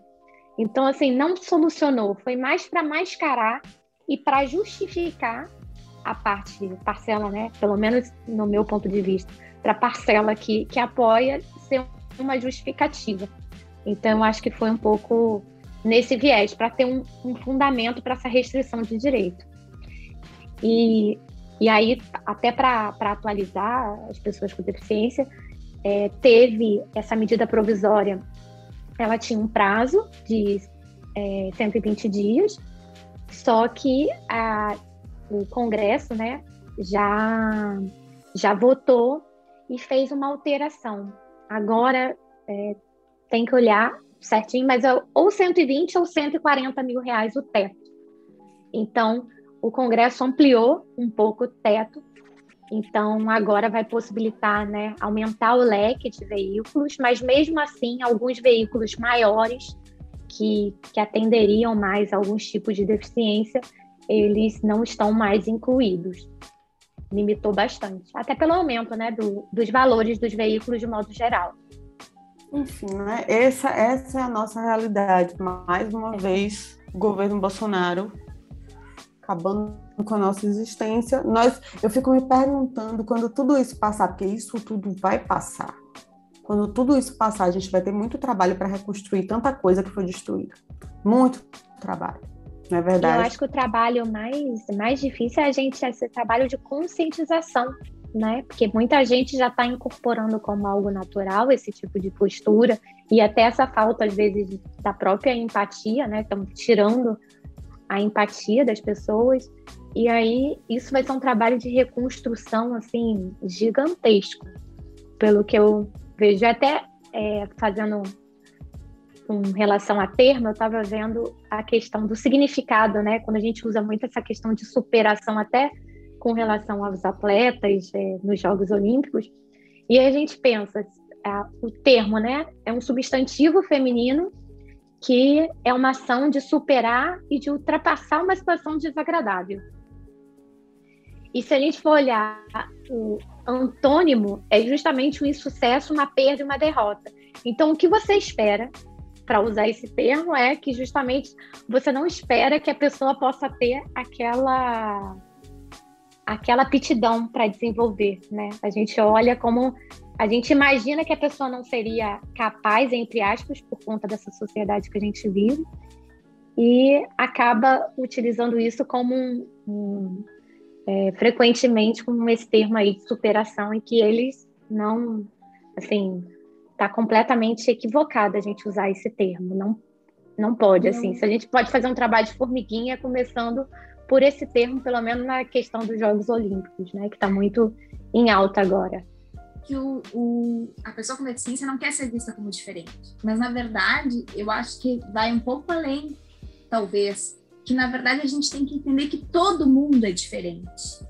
Então, assim, não solucionou, foi mais para mascarar e para justificar a parte, parcela, né? Pelo menos no meu ponto de vista, para parcela que, que apoia ser uma justificativa. Então, acho que foi um pouco nesse viés, para ter um, um fundamento para essa restrição de direito. E, e aí, até para atualizar as pessoas com deficiência, é, teve essa medida provisória, ela tinha um prazo de é, 120 dias, só que a, o Congresso né, já, já votou e fez uma alteração. Agora é, tem que olhar certinho, mas é ou 120 ou 140 mil reais o teto. Então, o Congresso ampliou um pouco o teto então, agora vai possibilitar né, aumentar o leque de veículos, mas mesmo assim, alguns veículos maiores que, que atenderiam mais alguns tipos de deficiência, eles não estão mais incluídos. Limitou bastante, até pelo aumento né, do, dos valores dos veículos de modo geral. Enfim, né? essa, essa é a nossa realidade. Mais uma vez, o governo Bolsonaro acabando com a nossa existência. Nós, eu fico me perguntando quando tudo isso passar, porque isso tudo vai passar. Quando tudo isso passar, a gente vai ter muito trabalho para reconstruir tanta coisa que foi destruída. Muito trabalho. É verdade? Eu acho que o trabalho mais, mais difícil é a gente esse trabalho de conscientização, né? Porque muita gente já está incorporando como algo natural esse tipo de postura e até essa falta às vezes da própria empatia, né? Estão tirando a empatia das pessoas. E aí isso vai ser um trabalho de reconstrução assim gigantesco, pelo que eu vejo. Até é, fazendo com relação a termo, eu estava vendo a questão do significado, né? Quando a gente usa muito essa questão de superação, até com relação aos atletas é, nos Jogos Olímpicos, e a gente pensa, o termo, né? É um substantivo feminino que é uma ação de superar e de ultrapassar uma situação desagradável. E se a gente for olhar o antônimo, é justamente um insucesso, uma perda uma derrota. Então, o que você espera para usar esse termo é que justamente você não espera que a pessoa possa ter aquela aquela aptidão para desenvolver, né? A gente olha como a gente imagina que a pessoa não seria capaz, entre aspas, por conta dessa sociedade que a gente vive, e acaba utilizando isso como um, um é, frequentemente com esse termo aí de superação, em que eles não, assim, está completamente equivocado a gente usar esse termo, não, não pode, não. assim, se a gente pode fazer um trabalho de formiguinha, começando por esse termo, pelo menos na questão dos Jogos Olímpicos, né, que está muito em alta agora que o, o, a pessoa com deficiência não quer ser vista como diferente. Mas, na verdade, eu acho que vai um pouco além, talvez, que, na verdade, a gente tem que entender que todo mundo é diferente.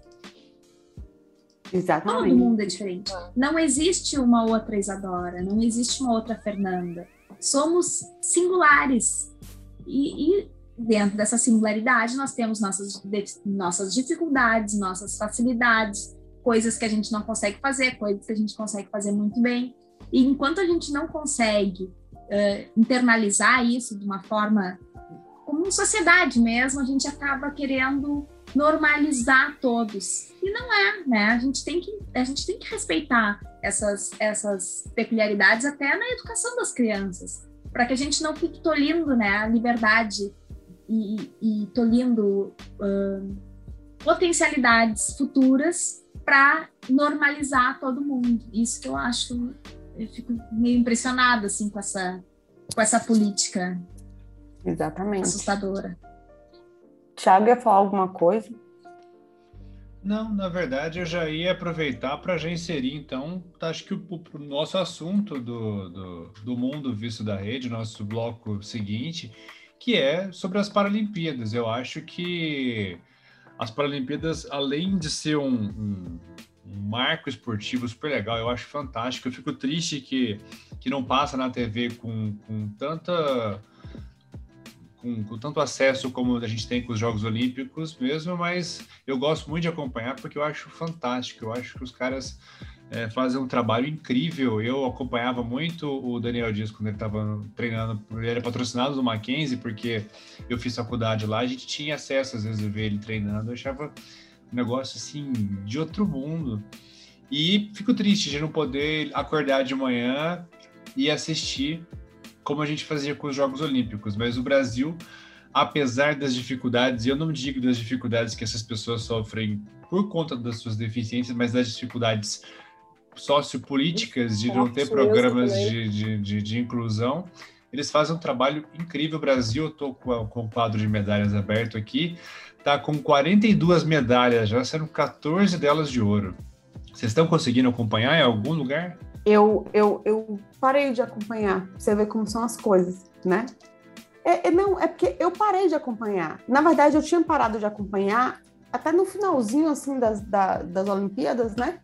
Exatamente. Todo mundo é diferente. Não existe uma outra Isadora, não existe uma outra Fernanda. Somos singulares. E, e dentro dessa singularidade, nós temos nossas, nossas dificuldades, nossas facilidades, coisas que a gente não consegue fazer, coisas que a gente consegue fazer muito bem. E enquanto a gente não consegue uh, internalizar isso de uma forma como sociedade mesmo, a gente acaba querendo normalizar todos. E não é, né? A gente tem que, a gente tem que respeitar essas, essas peculiaridades até na educação das crianças, para que a gente não fique tolindo né, a liberdade e, e tolindo uh, potencialidades futuras para normalizar todo mundo. Isso que eu acho, eu fico meio impressionada assim com essa com essa política Exatamente. assustadora. Tiago ia falar alguma coisa? Não, na verdade eu já ia aproveitar para já inserir, então, acho que o, o nosso assunto do, do, do, mundo visto da rede, nosso bloco seguinte, que é sobre as Paralimpíadas. Eu acho que as Paralimpíadas, além de ser um, um, um marco esportivo super legal, eu acho fantástico. Eu fico triste que, que não passa na TV com, com tanta com, com, tanto acesso como a gente tem com os Jogos Olímpicos mesmo, mas eu gosto muito de acompanhar porque eu acho fantástico. Eu acho que os caras é, fazem um trabalho incrível. Eu acompanhava muito o Daniel Dias quando ele estava treinando. Ele era patrocinado do Mackenzie porque eu fiz faculdade lá. A gente tinha acesso às vezes a ver ele treinando. Eu achava um negócio assim de outro mundo. E fico triste de não poder acordar de manhã e assistir como a gente fazia com os Jogos Olímpicos, mas o Brasil, apesar das dificuldades, e eu não digo das dificuldades que essas pessoas sofrem por conta das suas deficiências, mas das dificuldades sociopolíticas de não ter programas de, de, de, de, inclusão, eles fazem um trabalho incrível. O Brasil, eu estou com, com o quadro de medalhas aberto aqui, está com 42 medalhas, já serão 14 delas de ouro. Vocês estão conseguindo acompanhar em algum lugar? Eu, eu, eu parei de acompanhar. Você vê como são as coisas, né? É, é, não, é porque eu parei de acompanhar. Na verdade, eu tinha parado de acompanhar até no finalzinho, assim, das, da, das Olimpíadas, né?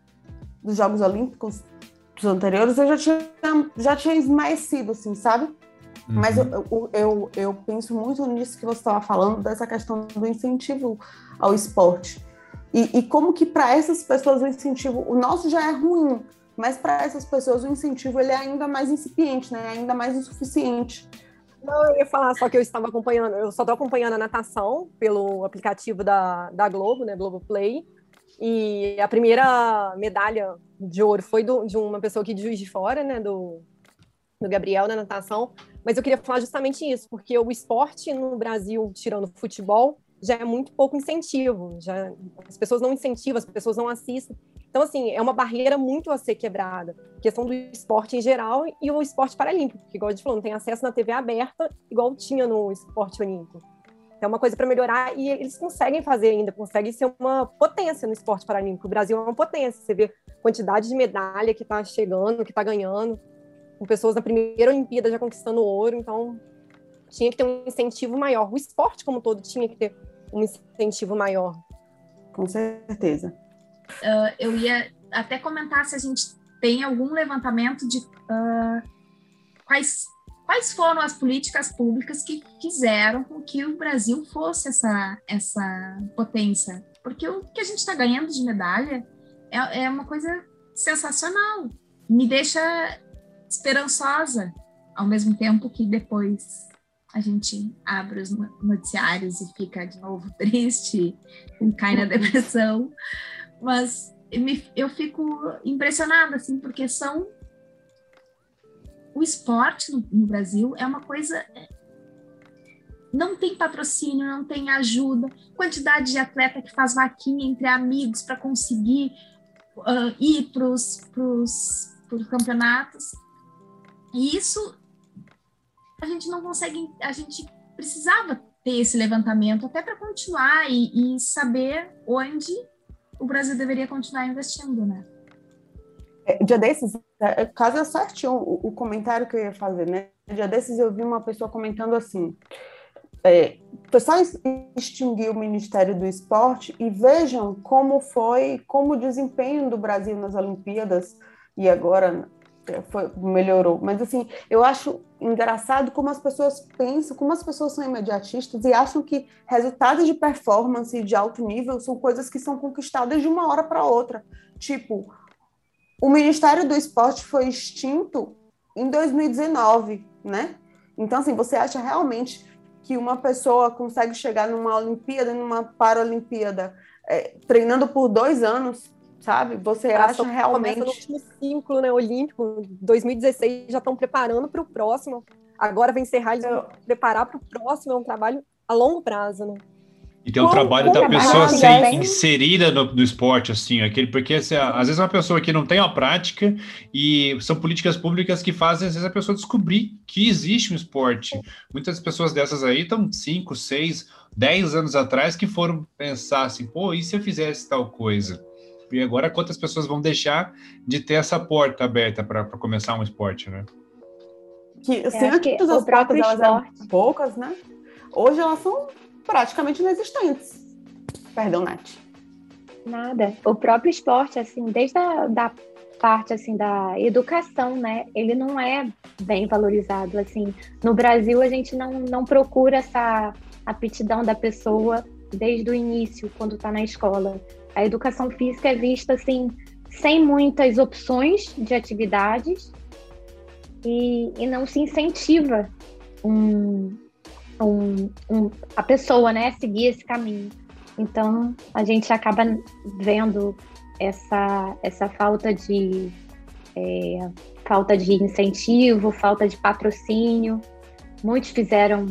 Dos Jogos Olímpicos dos anteriores, eu já tinha, já tinha esmaecido, assim, sabe? Uhum. Mas eu, eu, eu, eu, penso muito nisso que você estava falando, dessa questão do incentivo ao esporte. E, e como que para essas pessoas o incentivo, o nosso já é ruim, mas para essas pessoas o incentivo ele é ainda mais incipiente, né? Ainda mais insuficiente. Não, eu ia falar só que eu estava acompanhando, eu só estou acompanhando a natação pelo aplicativo da, da Globo, né, Globo Play. E a primeira medalha de ouro foi do, de uma pessoa aqui de Juiz de Fora, né, do, do Gabriel na natação. Mas eu queria falar justamente isso, porque o esporte no Brasil, tirando futebol, já é muito pouco incentivo. Já, as pessoas não incentivam, as pessoas não assistem. Então, assim, é uma barreira muito a ser quebrada. Questão do esporte em geral e o esporte paralímpico, que, igual a gente falou, não tem acesso na TV aberta, igual tinha no esporte olímpico. É uma coisa para melhorar e eles conseguem fazer ainda, conseguem ser uma potência no esporte paralímpico. O Brasil é uma potência. Você vê quantidade de medalha que está chegando, que está ganhando, com pessoas na primeira Olimpíada já conquistando ouro. Então, tinha que ter um incentivo maior. O esporte, como todo, tinha que ter um incentivo maior. Com certeza. Uh, eu ia até comentar se a gente tem algum levantamento de uh, quais, quais foram as políticas públicas que fizeram com que o Brasil fosse essa, essa potência. Porque o que a gente está ganhando de medalha é, é uma coisa sensacional. Me deixa esperançosa, ao mesmo tempo que depois a gente abre os noticiários e fica de novo [LAUGHS] triste cai na depressão mas eu fico impressionada, assim, porque são. O esporte no, no Brasil é uma coisa. É, não tem patrocínio, não tem ajuda, quantidade de atleta que faz vaquinha entre amigos para conseguir uh, ir para os campeonatos. E isso a gente não consegue, a gente precisava ter esse levantamento até para continuar e, e saber onde o Brasil deveria continuar investindo, né? É, dia desses, é, casa certinho o, o, comentário que eu ia fazer, né? Dia desses eu vi uma pessoa comentando assim, é, só extinguir o Ministério do Esporte e vejam como foi, como o desempenho do Brasil nas Olimpíadas e agora é, foi, melhorou. Mas assim, eu acho engraçado como as pessoas pensam, como as pessoas são imediatistas e acham que resultados de performance de alto nível são coisas que são conquistadas de uma hora para outra. Tipo, o Ministério do Esporte foi extinto em 2019, né? Então, assim, você acha realmente que uma pessoa consegue chegar numa Olimpíada, numa Paralimpíada, é, treinando por dois anos, sabe? Você acha realmente. No último ciclo né, olímpico, 2016, já estão preparando para o próximo. Agora vai encerrar, eles vão preparar para o próximo, é um trabalho a longo prazo, né? E tem o trabalho da pessoa ser inserida no, no, esporte, assim, aquele, porque assim, às vezes uma pessoa que não tem a prática e são políticas públicas que fazem, às vezes, a pessoa descobrir que existe um esporte. Muitas pessoas dessas aí estão 5, 6, 10 anos atrás que foram pensar assim, pô, e se eu fizesse tal coisa? E agora quantas pessoas vão deixar de ter essa porta aberta para começar um esporte, né? Que, assim, antes as portas elas eram poucas, né? Hoje elas são praticamente inexistentes. Perdão, Nath. Nada. O próprio esporte, assim, desde a da parte assim da educação, né? Ele não é bem valorizado assim. No Brasil a gente não, não procura essa aptidão da pessoa desde o início, quando está na escola. A educação física é vista assim sem muitas opções de atividades e, e não se incentiva um, um, um, a pessoa, né, seguir esse caminho. Então, a gente acaba vendo essa, essa falta de é, falta de incentivo, falta de patrocínio. Muitos fizeram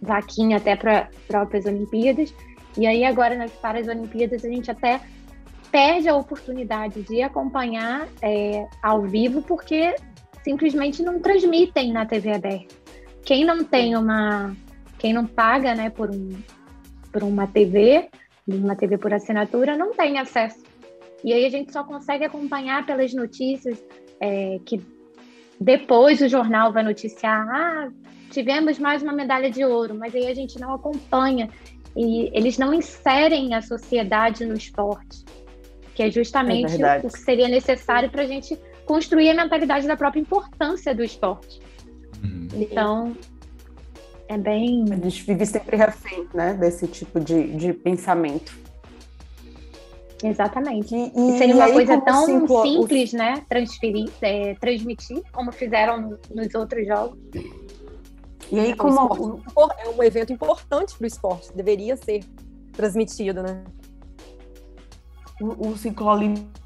vaquinha até para próprias Olimpíadas. E aí agora nas Paralimpíadas a gente até perde a oportunidade de acompanhar é, ao vivo porque simplesmente não transmitem na TV aberta. Quem não tem uma quem não paga, né, por, um, por uma TV, uma TV por assinatura, não tem acesso. E aí a gente só consegue acompanhar pelas notícias é, que depois o jornal vai noticiar, ah, tivemos mais uma medalha de ouro, mas aí a gente não acompanha e eles não inserem a sociedade no esporte, que é justamente é o que seria necessário para a gente construir a mentalidade da própria importância do esporte. Uhum. Então, é bem. A gente vive sempre refém, né? Desse tipo de, de pensamento. Exatamente. E, e, e seria uma coisa tão simples, né? Transferir, é, transmitir, como fizeram no, nos outros jogos. E aí, é como. É um evento importante para o esporte, deveria ser transmitido, né? O, o ciclo olímpico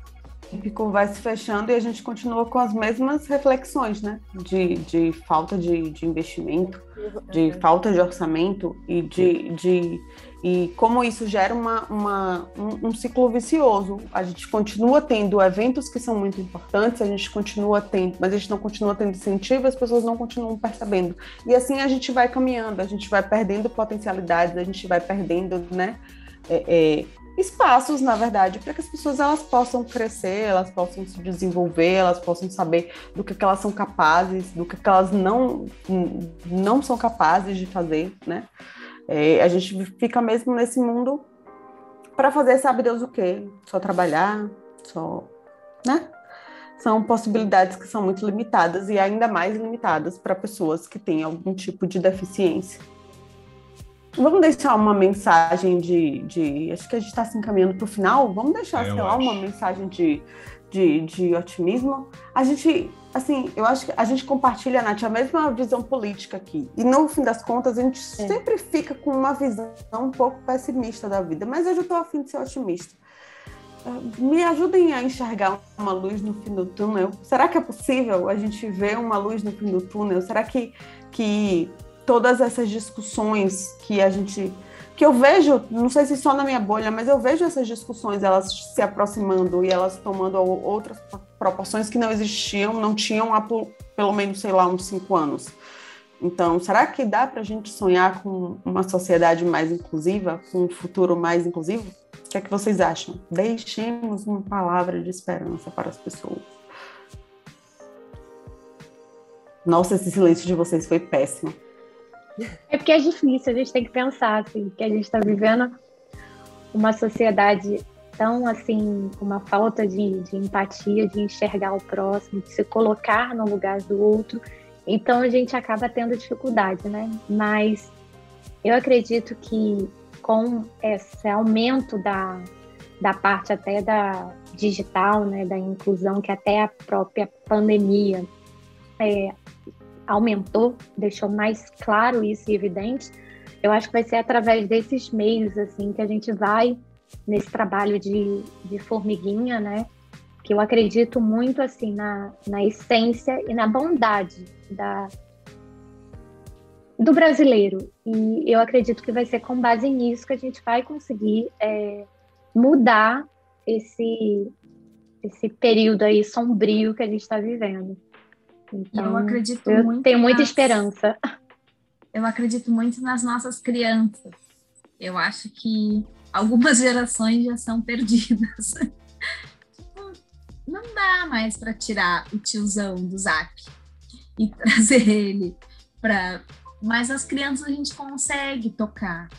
Olímpico vai se fechando e a gente continua com as mesmas reflexões, né? De, de falta de, de investimento, de falta de orçamento e de, de e como isso gera uma, uma um, um, ciclo vicioso. A gente continua tendo eventos que são muito importantes, a gente continua tendo, mas a gente não continua tendo incentivo, as pessoas não continuam percebendo. E assim a gente vai caminhando, a gente vai perdendo potencialidades, a gente vai perdendo, né? É, é, espaços, na verdade, para que as pessoas elas possam crescer, elas possam se desenvolver, elas possam saber do que, que elas são capazes, do que, que elas não, não são capazes de fazer, né? É, a gente fica mesmo nesse mundo para fazer sabe Deus o quê? Só trabalhar, só, né? São possibilidades que são muito limitadas e ainda mais limitadas para pessoas que têm algum tipo de deficiência. Vamos deixar uma mensagem de, de. Acho que a gente está se encaminhando para o final. Vamos deixar, é, sei lá, uma mensagem de, de, de otimismo. A gente, assim, eu acho que a gente compartilha, Nath, a mesma visão política aqui. E no fim das contas, a gente é. sempre fica com uma visão um pouco pessimista da vida. Mas eu já estou afim de ser otimista. Ah, me ajudem a enxergar uma luz no fim do túnel. Será que é possível a gente ver uma luz no fim do túnel? Será que, que todas essas discussões que a gente que eu vejo, não sei se só na minha bolha, mas eu vejo essas discussões elas se aproximando e elas tomando outras proporções que não existiam, não tinham há pelo menos, sei lá, uns cinco anos. Então, será que dá para a gente sonhar com uma sociedade mais inclusiva, com um futuro mais inclusivo? O que é que vocês acham? Deixemos uma palavra de esperança para as pessoas. Nossa, esse silêncio de vocês foi péssimo. É porque é difícil, a gente tem que pensar, assim, que a gente está vivendo uma sociedade tão, assim, com uma falta de, de empatia, de enxergar o próximo, de se colocar no lugar do outro. Então a gente acaba tendo dificuldade, né? Mas eu acredito que com esse aumento da, da parte até da digital, né, da inclusão, que até a própria pandemia é, aumentou, deixou mais claro isso e evidente, eu acho que vai ser através desses meios assim que a gente vai nesse trabalho de, de formiguinha, né? Que eu acredito muito assim na, na essência e na bondade da, do brasileiro. E eu acredito que vai ser com base nisso que a gente vai conseguir é, mudar esse, esse período aí sombrio que a gente está vivendo. Então, eu acredito eu muito. Tenho muita nas... esperança. Eu acredito muito nas nossas crianças. Eu acho que algumas [LAUGHS] gerações já são perdidas. Tipo, não dá mais para tirar o tiozão do zap e [LAUGHS] trazer ele para mas as crianças a gente consegue tocar.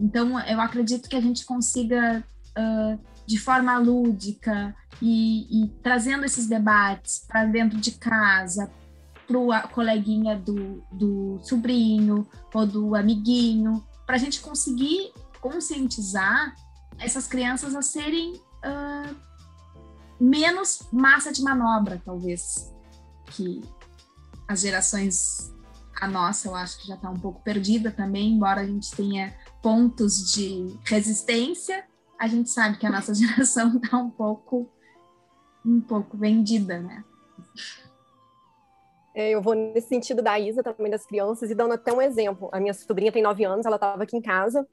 Então, eu acredito que a gente consiga, uh, de forma lúdica e, e trazendo esses debates para dentro de casa, para o coleguinha do, do sobrinho ou do amiguinho, para a gente conseguir conscientizar essas crianças a serem uh, menos massa de manobra, talvez, que as gerações a nossa eu acho que já está um pouco perdida também, embora a gente tenha pontos de resistência, a gente sabe que a nossa [LAUGHS] geração está um pouco um pouco vendida, né? É, eu vou nesse sentido da Isa também das crianças e dando até um exemplo. A minha sobrinha tem nove anos, ela estava aqui em casa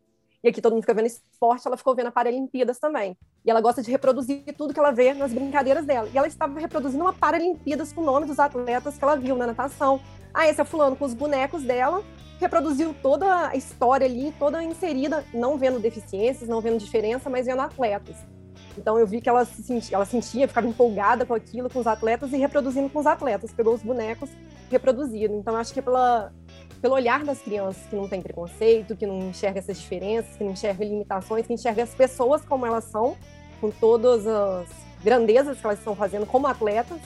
e aqui todo mundo fica vendo esporte, ela ficou vendo a Paralimpíadas também. E ela gosta de reproduzir tudo que ela vê nas brincadeiras dela. E ela estava reproduzindo uma Paralimpíadas com o nome dos atletas que ela viu na natação, ah, esse é fulano com os bonecos dela, reproduziu toda a história ali, toda inserida, não vendo deficiências, não vendo diferença, mas vendo atletas. Então eu vi que ela, se sentia, ela sentia, ficava empolgada com aquilo, com os atletas e reproduzindo com os atletas. Pegou os bonecos, reproduzindo. Então acho que é pela, pelo olhar das crianças que não tem preconceito, que não enxerga essas diferenças, que não enxerga limitações, que enxerga as pessoas como elas são, com todas as grandezas que elas estão fazendo como atletas,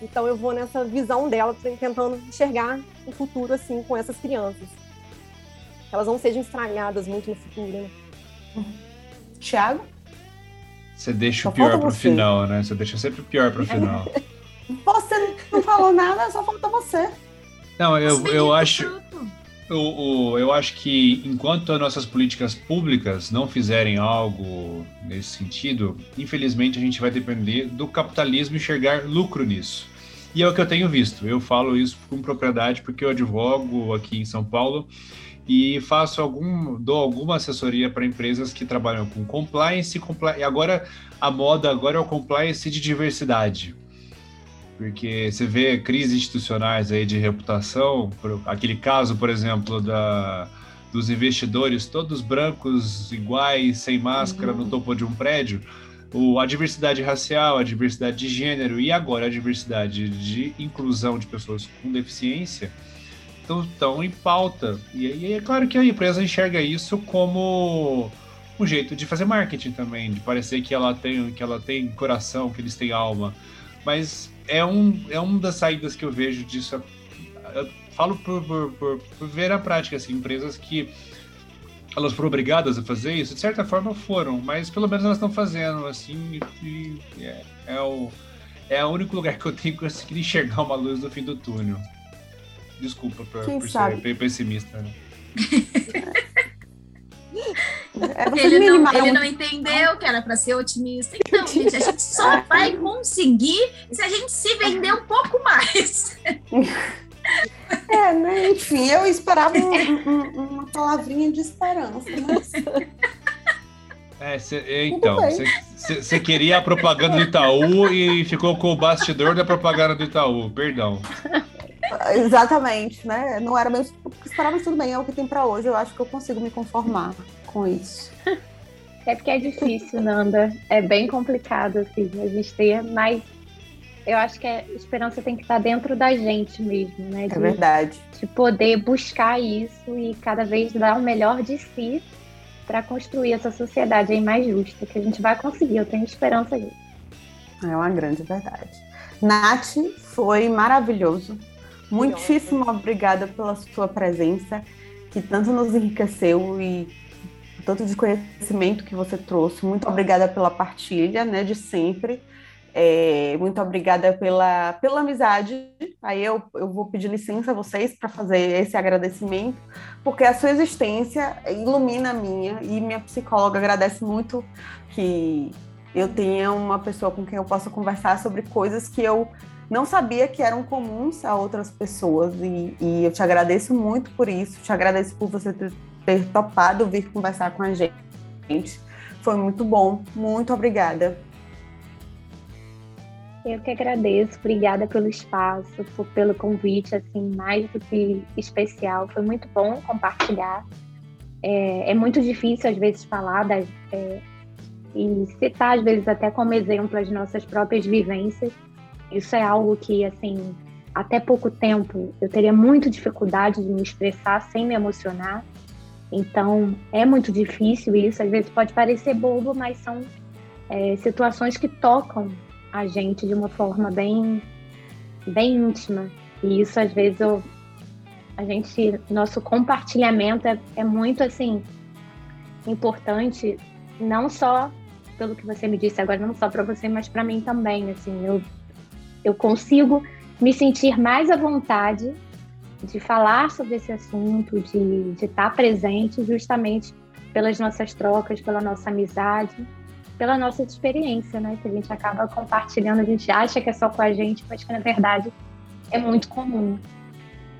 então eu vou nessa visão dela, tentando enxergar o futuro assim com essas crianças. Elas não sejam estragadas muito no futuro, né? Tiago? Você deixa só o pior pro você. final, né? Você deixa sempre o pior pro final. você não falou nada, só falta você. Não, eu, eu acho. Eu, eu acho que enquanto as nossas políticas públicas não fizerem algo nesse sentido, infelizmente a gente vai depender do capitalismo enxergar lucro nisso. E é o que eu tenho visto. Eu falo isso com propriedade porque eu advogo aqui em São Paulo e faço algum, dou alguma assessoria para empresas que trabalham com compliance, compli e agora a moda agora é o compliance de diversidade porque você vê crises institucionais aí de reputação, aquele caso, por exemplo, da, dos investidores todos brancos, iguais, sem máscara, uhum. no topo de um prédio, o, a diversidade racial, a diversidade de gênero e agora a diversidade de inclusão de pessoas com deficiência estão em pauta. E, e é claro que a empresa enxerga isso como um jeito de fazer marketing também, de parecer que ela tem, que ela tem coração, que eles têm alma. Mas é um, é uma das saídas que eu vejo disso. Eu falo por, por, por, por ver a prática, assim, empresas que elas foram obrigadas a fazer isso, de certa forma foram, mas pelo menos elas estão fazendo, assim, e, e é, é, o, é o único lugar [LAUGHS] que eu tenho conseguido enxergar uma luz no fim do túnel. Desculpa por, por ser pessimista. Né? [LAUGHS] É, ele, não, ele não entendeu que era para ser otimista. Então, gente, a gente só vai conseguir se a gente se vender um pouco mais. É, né? Enfim, eu esperava um, um, uma palavrinha de esperança, mas... É, cê, então, você queria a propaganda do Itaú e ficou com o bastidor da propaganda do Itaú, perdão. Exatamente, né? Não era mesmo o que esperava, tudo bem, é o que tem para hoje. Eu acho que eu consigo me conformar com isso. É porque é difícil, Nanda. É bem complicado, assim, a gente ter, mas eu acho que a esperança tem que estar dentro da gente mesmo, né? De, é verdade. De poder buscar isso e cada vez dar o melhor de si para construir essa sociedade aí mais justa, que a gente vai conseguir, eu tenho esperança disso. É uma grande verdade. Nath, foi maravilhoso. Muitíssimo obrigada pela sua presença, que tanto nos enriqueceu e tanto de conhecimento que você trouxe. Muito obrigada pela partilha, né, de sempre. É, muito obrigada pela, pela amizade. Aí eu, eu vou pedir licença a vocês para fazer esse agradecimento, porque a sua existência ilumina a minha e minha psicóloga agradece muito que eu tenha uma pessoa com quem eu possa conversar sobre coisas que eu não sabia que eram comuns a outras pessoas e, e eu te agradeço muito por isso, te agradeço por você ter, ter topado vir conversar com a gente. Foi muito bom, muito obrigada. Eu que agradeço, obrigada pelo espaço, por, pelo convite, assim, mais do que especial. Foi muito bom compartilhar. É, é muito difícil, às vezes, falar das, é, e citar, às vezes, até como exemplo as nossas próprias vivências. Isso é algo que, assim, até pouco tempo eu teria muito dificuldade de me expressar sem me emocionar. Então, é muito difícil isso. Às vezes pode parecer bobo, mas são é, situações que tocam a gente de uma forma bem, bem íntima. E isso, às vezes, eu, a gente, nosso compartilhamento é, é muito, assim, importante, não só pelo que você me disse agora, não só para você, mas para mim também. Assim, eu, eu consigo me sentir mais à vontade de falar sobre esse assunto, de, de estar presente justamente pelas nossas trocas, pela nossa amizade, pela nossa experiência, né? Que a gente acaba compartilhando, a gente acha que é só com a gente, mas que na verdade é muito comum.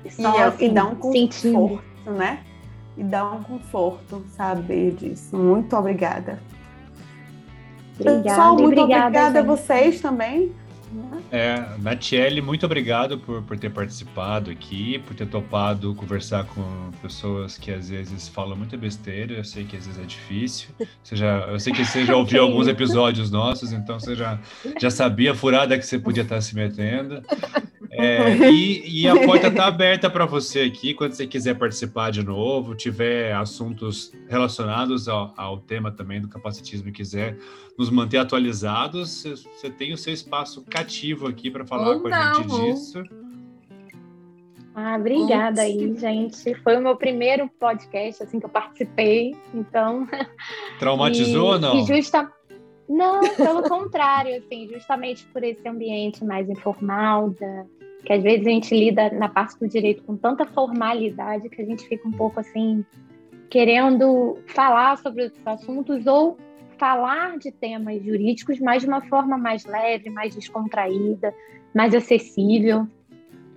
E, só, e, assim, e dá um conforto, sentindo. né? E dá um conforto saber disso. Muito obrigada. Obrigada, Pessoal, muito obrigada, obrigada a vocês também. É, Natiele, muito obrigado por, por ter participado aqui, por ter topado conversar com pessoas que às vezes falam muita besteira. Eu sei que às vezes é difícil. Você já, eu sei que você já ouviu [LAUGHS] alguns episódios nossos, então você já, já sabia a furada que você podia estar [LAUGHS] se metendo. É, e, e, a porta está aberta para você aqui quando você quiser participar de novo, tiver assuntos relacionados ao, ao tema também do capacitismo e quiser nos manter atualizados, você tem o seu espaço cativo aqui para falar Ou com a gente disso. Ah, obrigada aí, gente. Foi o meu primeiro podcast assim que eu participei, então. Traumatizou e, ou não? E justa... Não, pelo contrário, assim, justamente por esse ambiente mais informal, da, que às vezes a gente lida na parte do direito com tanta formalidade que a gente fica um pouco assim querendo falar sobre os assuntos ou falar de temas jurídicos, mas de uma forma mais leve, mais descontraída, mais acessível.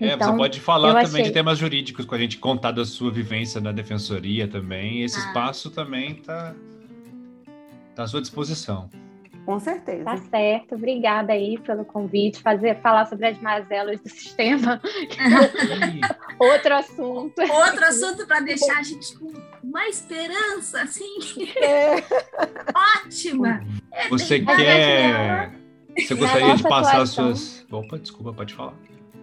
É, então, você pode falar também achei... de temas jurídicos com a gente, contar da sua vivência na defensoria também. Esse ah. espaço também está tá à sua disposição. Com certeza. Tá certo. Obrigada aí pelo convite, fazer falar sobre as mazelas do sistema. [LAUGHS] Outro assunto. Outro assunto para deixar a gente com uma esperança, assim. É. [LAUGHS] Ótima. Você quer. Você gostaria de passar as suas. Opa, desculpa, pode falar.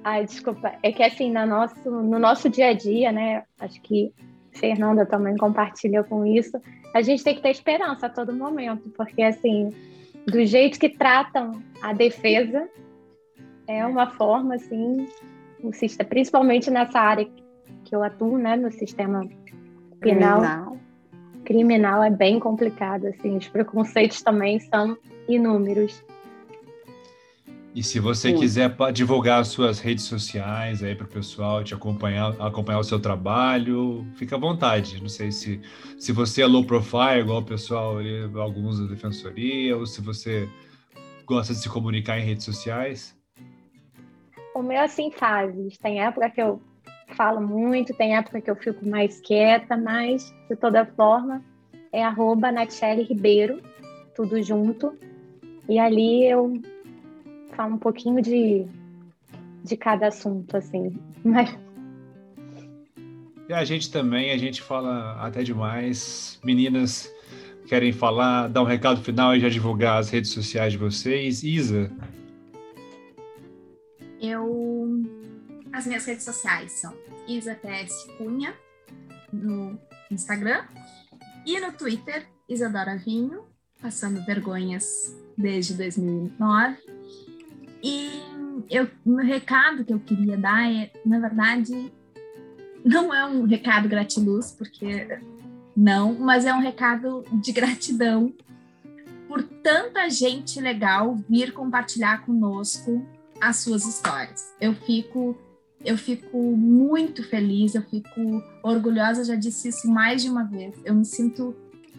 Ai, desculpa. É que assim, no nosso, no nosso dia a dia, né? Acho que Fernanda também compartilha com isso. A gente tem que ter esperança a todo momento, porque assim, do jeito que tratam a defesa, é uma forma, assim, principalmente nessa área que eu atuo, né, no sistema penal, criminal, criminal é bem complicado, assim, os preconceitos também são inúmeros. E se você Sim. quiser divulgar as suas redes sociais aí para o pessoal te acompanhar, acompanhar o seu trabalho, fica à vontade. Não sei se, se você é low profile, igual o pessoal, alguns da defensoria, ou se você gosta de se comunicar em redes sociais. O meu, assim, fases. Tem época que eu falo muito, tem época que eu fico mais quieta, mas, de toda forma, é arroba Ribeiro, tudo junto. E ali eu falo um pouquinho de, de cada assunto, assim. Mas... E a gente também, a gente fala até demais. Meninas, querem falar, dar um recado final e já divulgar as redes sociais de vocês? Isa? eu as minhas redes sociais são IsaTS Cunha no Instagram e no Twitter Isadora Vinho, passando vergonhas desde 2009. E eu, o recado que eu queria dar é, na verdade, não é um recado gratiluz, porque não, mas é um recado de gratidão por tanta gente legal vir compartilhar conosco as suas histórias. Eu fico eu fico muito feliz, eu fico orgulhosa, já disse isso mais de uma vez. Eu me sinto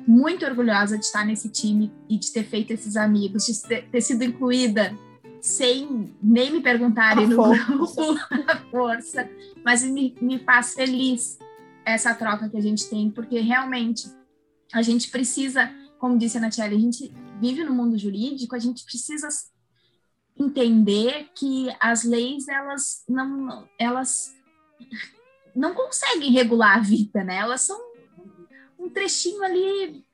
muito orgulhosa de estar nesse time e de ter feito esses amigos, de ter sido incluída sem nem me perguntarem no grupo [LAUGHS] a força, mas me, me faz feliz essa troca que a gente tem, porque realmente a gente precisa, como disse a Natiele, a gente vive no mundo jurídico, a gente precisa entender que as leis elas não elas não conseguem regular a vida, né? Elas são um trechinho ali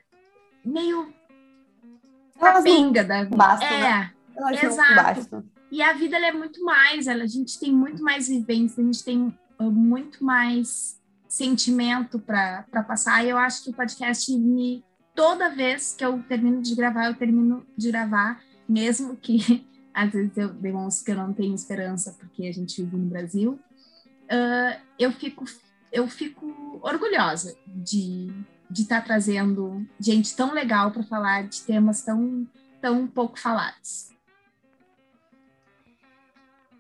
meio capenga da basta, é, né? Exato. E a vida é muito mais, ela, a gente tem muito mais vivência, a gente tem uh, muito mais sentimento para passar. E eu acho que o podcast me toda vez que eu termino de gravar, eu termino de gravar, mesmo que [LAUGHS] às vezes eu demonstro que eu não tenho esperança porque a gente vive no Brasil, uh, eu fico eu fico orgulhosa de de estar tá trazendo gente tão legal para falar de temas tão tão pouco falados.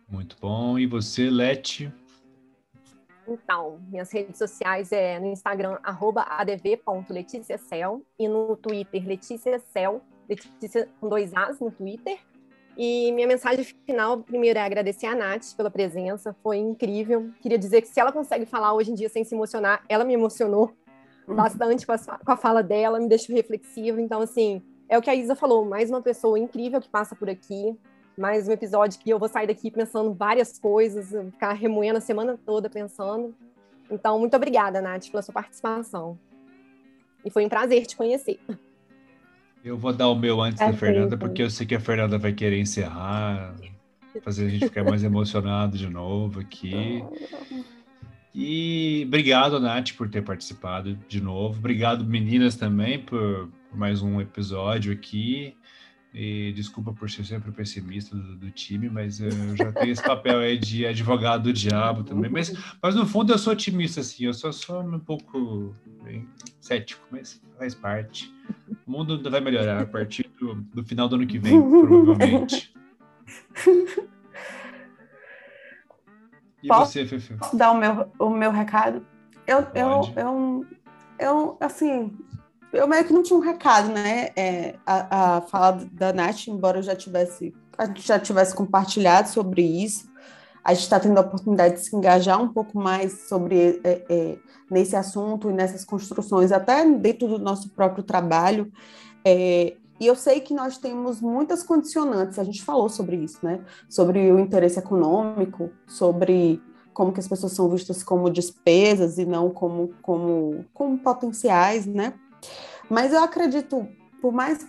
Muito bom. E você, Leti? Então, minhas redes sociais é no Instagram, adv.leticiacel e no Twitter, leticiacel, Letícia com dois As no Twitter. E minha mensagem final, primeiro, é agradecer a Nath pela presença, foi incrível. Queria dizer que se ela consegue falar hoje em dia sem se emocionar, ela me emocionou bastante com a, com a fala dela, me deixou reflexiva. Então, assim, é o que a Isa falou, mais uma pessoa incrível que passa por aqui, mais um episódio que eu vou sair daqui pensando várias coisas, ficar remoendo a semana toda pensando. Então, muito obrigada, Nath, pela sua participação. E foi um prazer te conhecer. Eu vou dar o meu antes é da Fernanda, porque eu sei que a Fernanda vai querer encerrar, fazer a gente ficar mais emocionado de novo aqui. E obrigado, Nath, por ter participado de novo. Obrigado, meninas, também, por, por mais um episódio aqui. E desculpa por ser sempre pessimista do, do, time, mas eu já tenho esse papel aí de advogado do diabo também. Mas, mas no fundo eu sou otimista, assim, eu só sou um pouco bem, cético, mas faz parte. O mundo vai melhorar a partir do, do final do ano que vem, provavelmente. E posso, você, Fefe? Posso dar o meu, o meu recado? Eu, eu, eu, eu, assim, eu meio que não tinha um recado, né? É, a, a fala da Nath, embora eu já tivesse, a gente já tivesse compartilhado sobre isso, a gente está tendo a oportunidade de se engajar um pouco mais sobre é, é, nesse assunto e nessas construções, até dentro do nosso próprio trabalho. É, e eu sei que nós temos muitas condicionantes, a gente falou sobre isso, né? Sobre o interesse econômico, sobre como que as pessoas são vistas como despesas e não como, como, como potenciais, né? Mas eu acredito, por mais.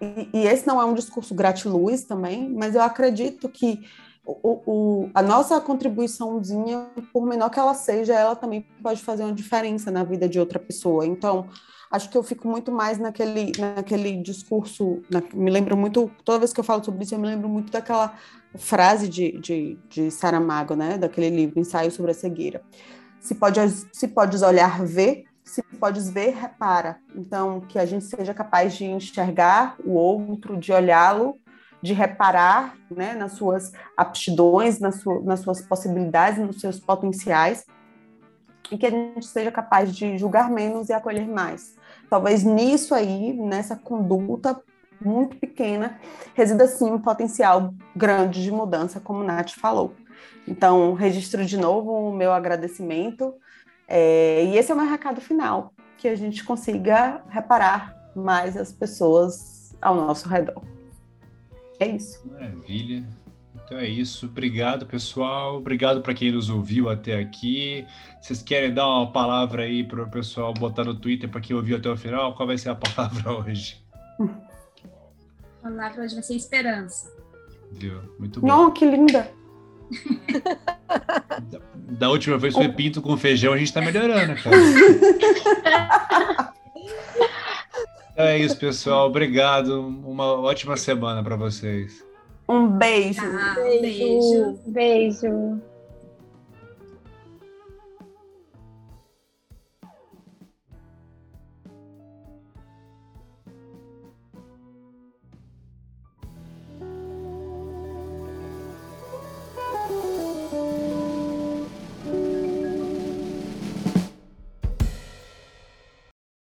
E, e esse não é um discurso gratiluz também, mas eu acredito que o, o, a nossa contribuiçãozinha, por menor que ela seja, ela também pode fazer uma diferença na vida de outra pessoa. Então, acho que eu fico muito mais naquele, naquele discurso, na, me lembro muito, toda vez que eu falo sobre isso, eu me lembro muito daquela frase de, de, de Saramago, né, daquele livro, Ensaio sobre a Cegueira. Se, pode, se podes olhar, ver, se podes ver, repara. Então, que a gente seja capaz de enxergar o outro, de olhá-lo, de reparar né, nas suas aptidões, nas, su nas suas possibilidades, nos seus potenciais, e que a gente seja capaz de julgar menos e acolher mais. Talvez nisso aí, nessa conduta muito pequena, resida sim um potencial grande de mudança, como Nath falou. Então, registro de novo o meu agradecimento é, e esse é o meu recado final, que a gente consiga reparar mais as pessoas ao nosso redor. É isso. Maravilha. Então é isso. Obrigado, pessoal. Obrigado para quem nos ouviu até aqui. Vocês querem dar uma palavra aí para o pessoal botar no Twitter para quem ouviu até o final? Qual vai ser a palavra [LAUGHS] hoje? A palavra hoje vai ser esperança. Viu? Muito bom. Não, que linda. [LAUGHS] Da última vez foi pinto com feijão, a gente tá melhorando, cara. [LAUGHS] Então é isso, pessoal. Obrigado. Uma ótima semana para vocês. Um beijo. Tchau, Beijo. beijo. Beijo.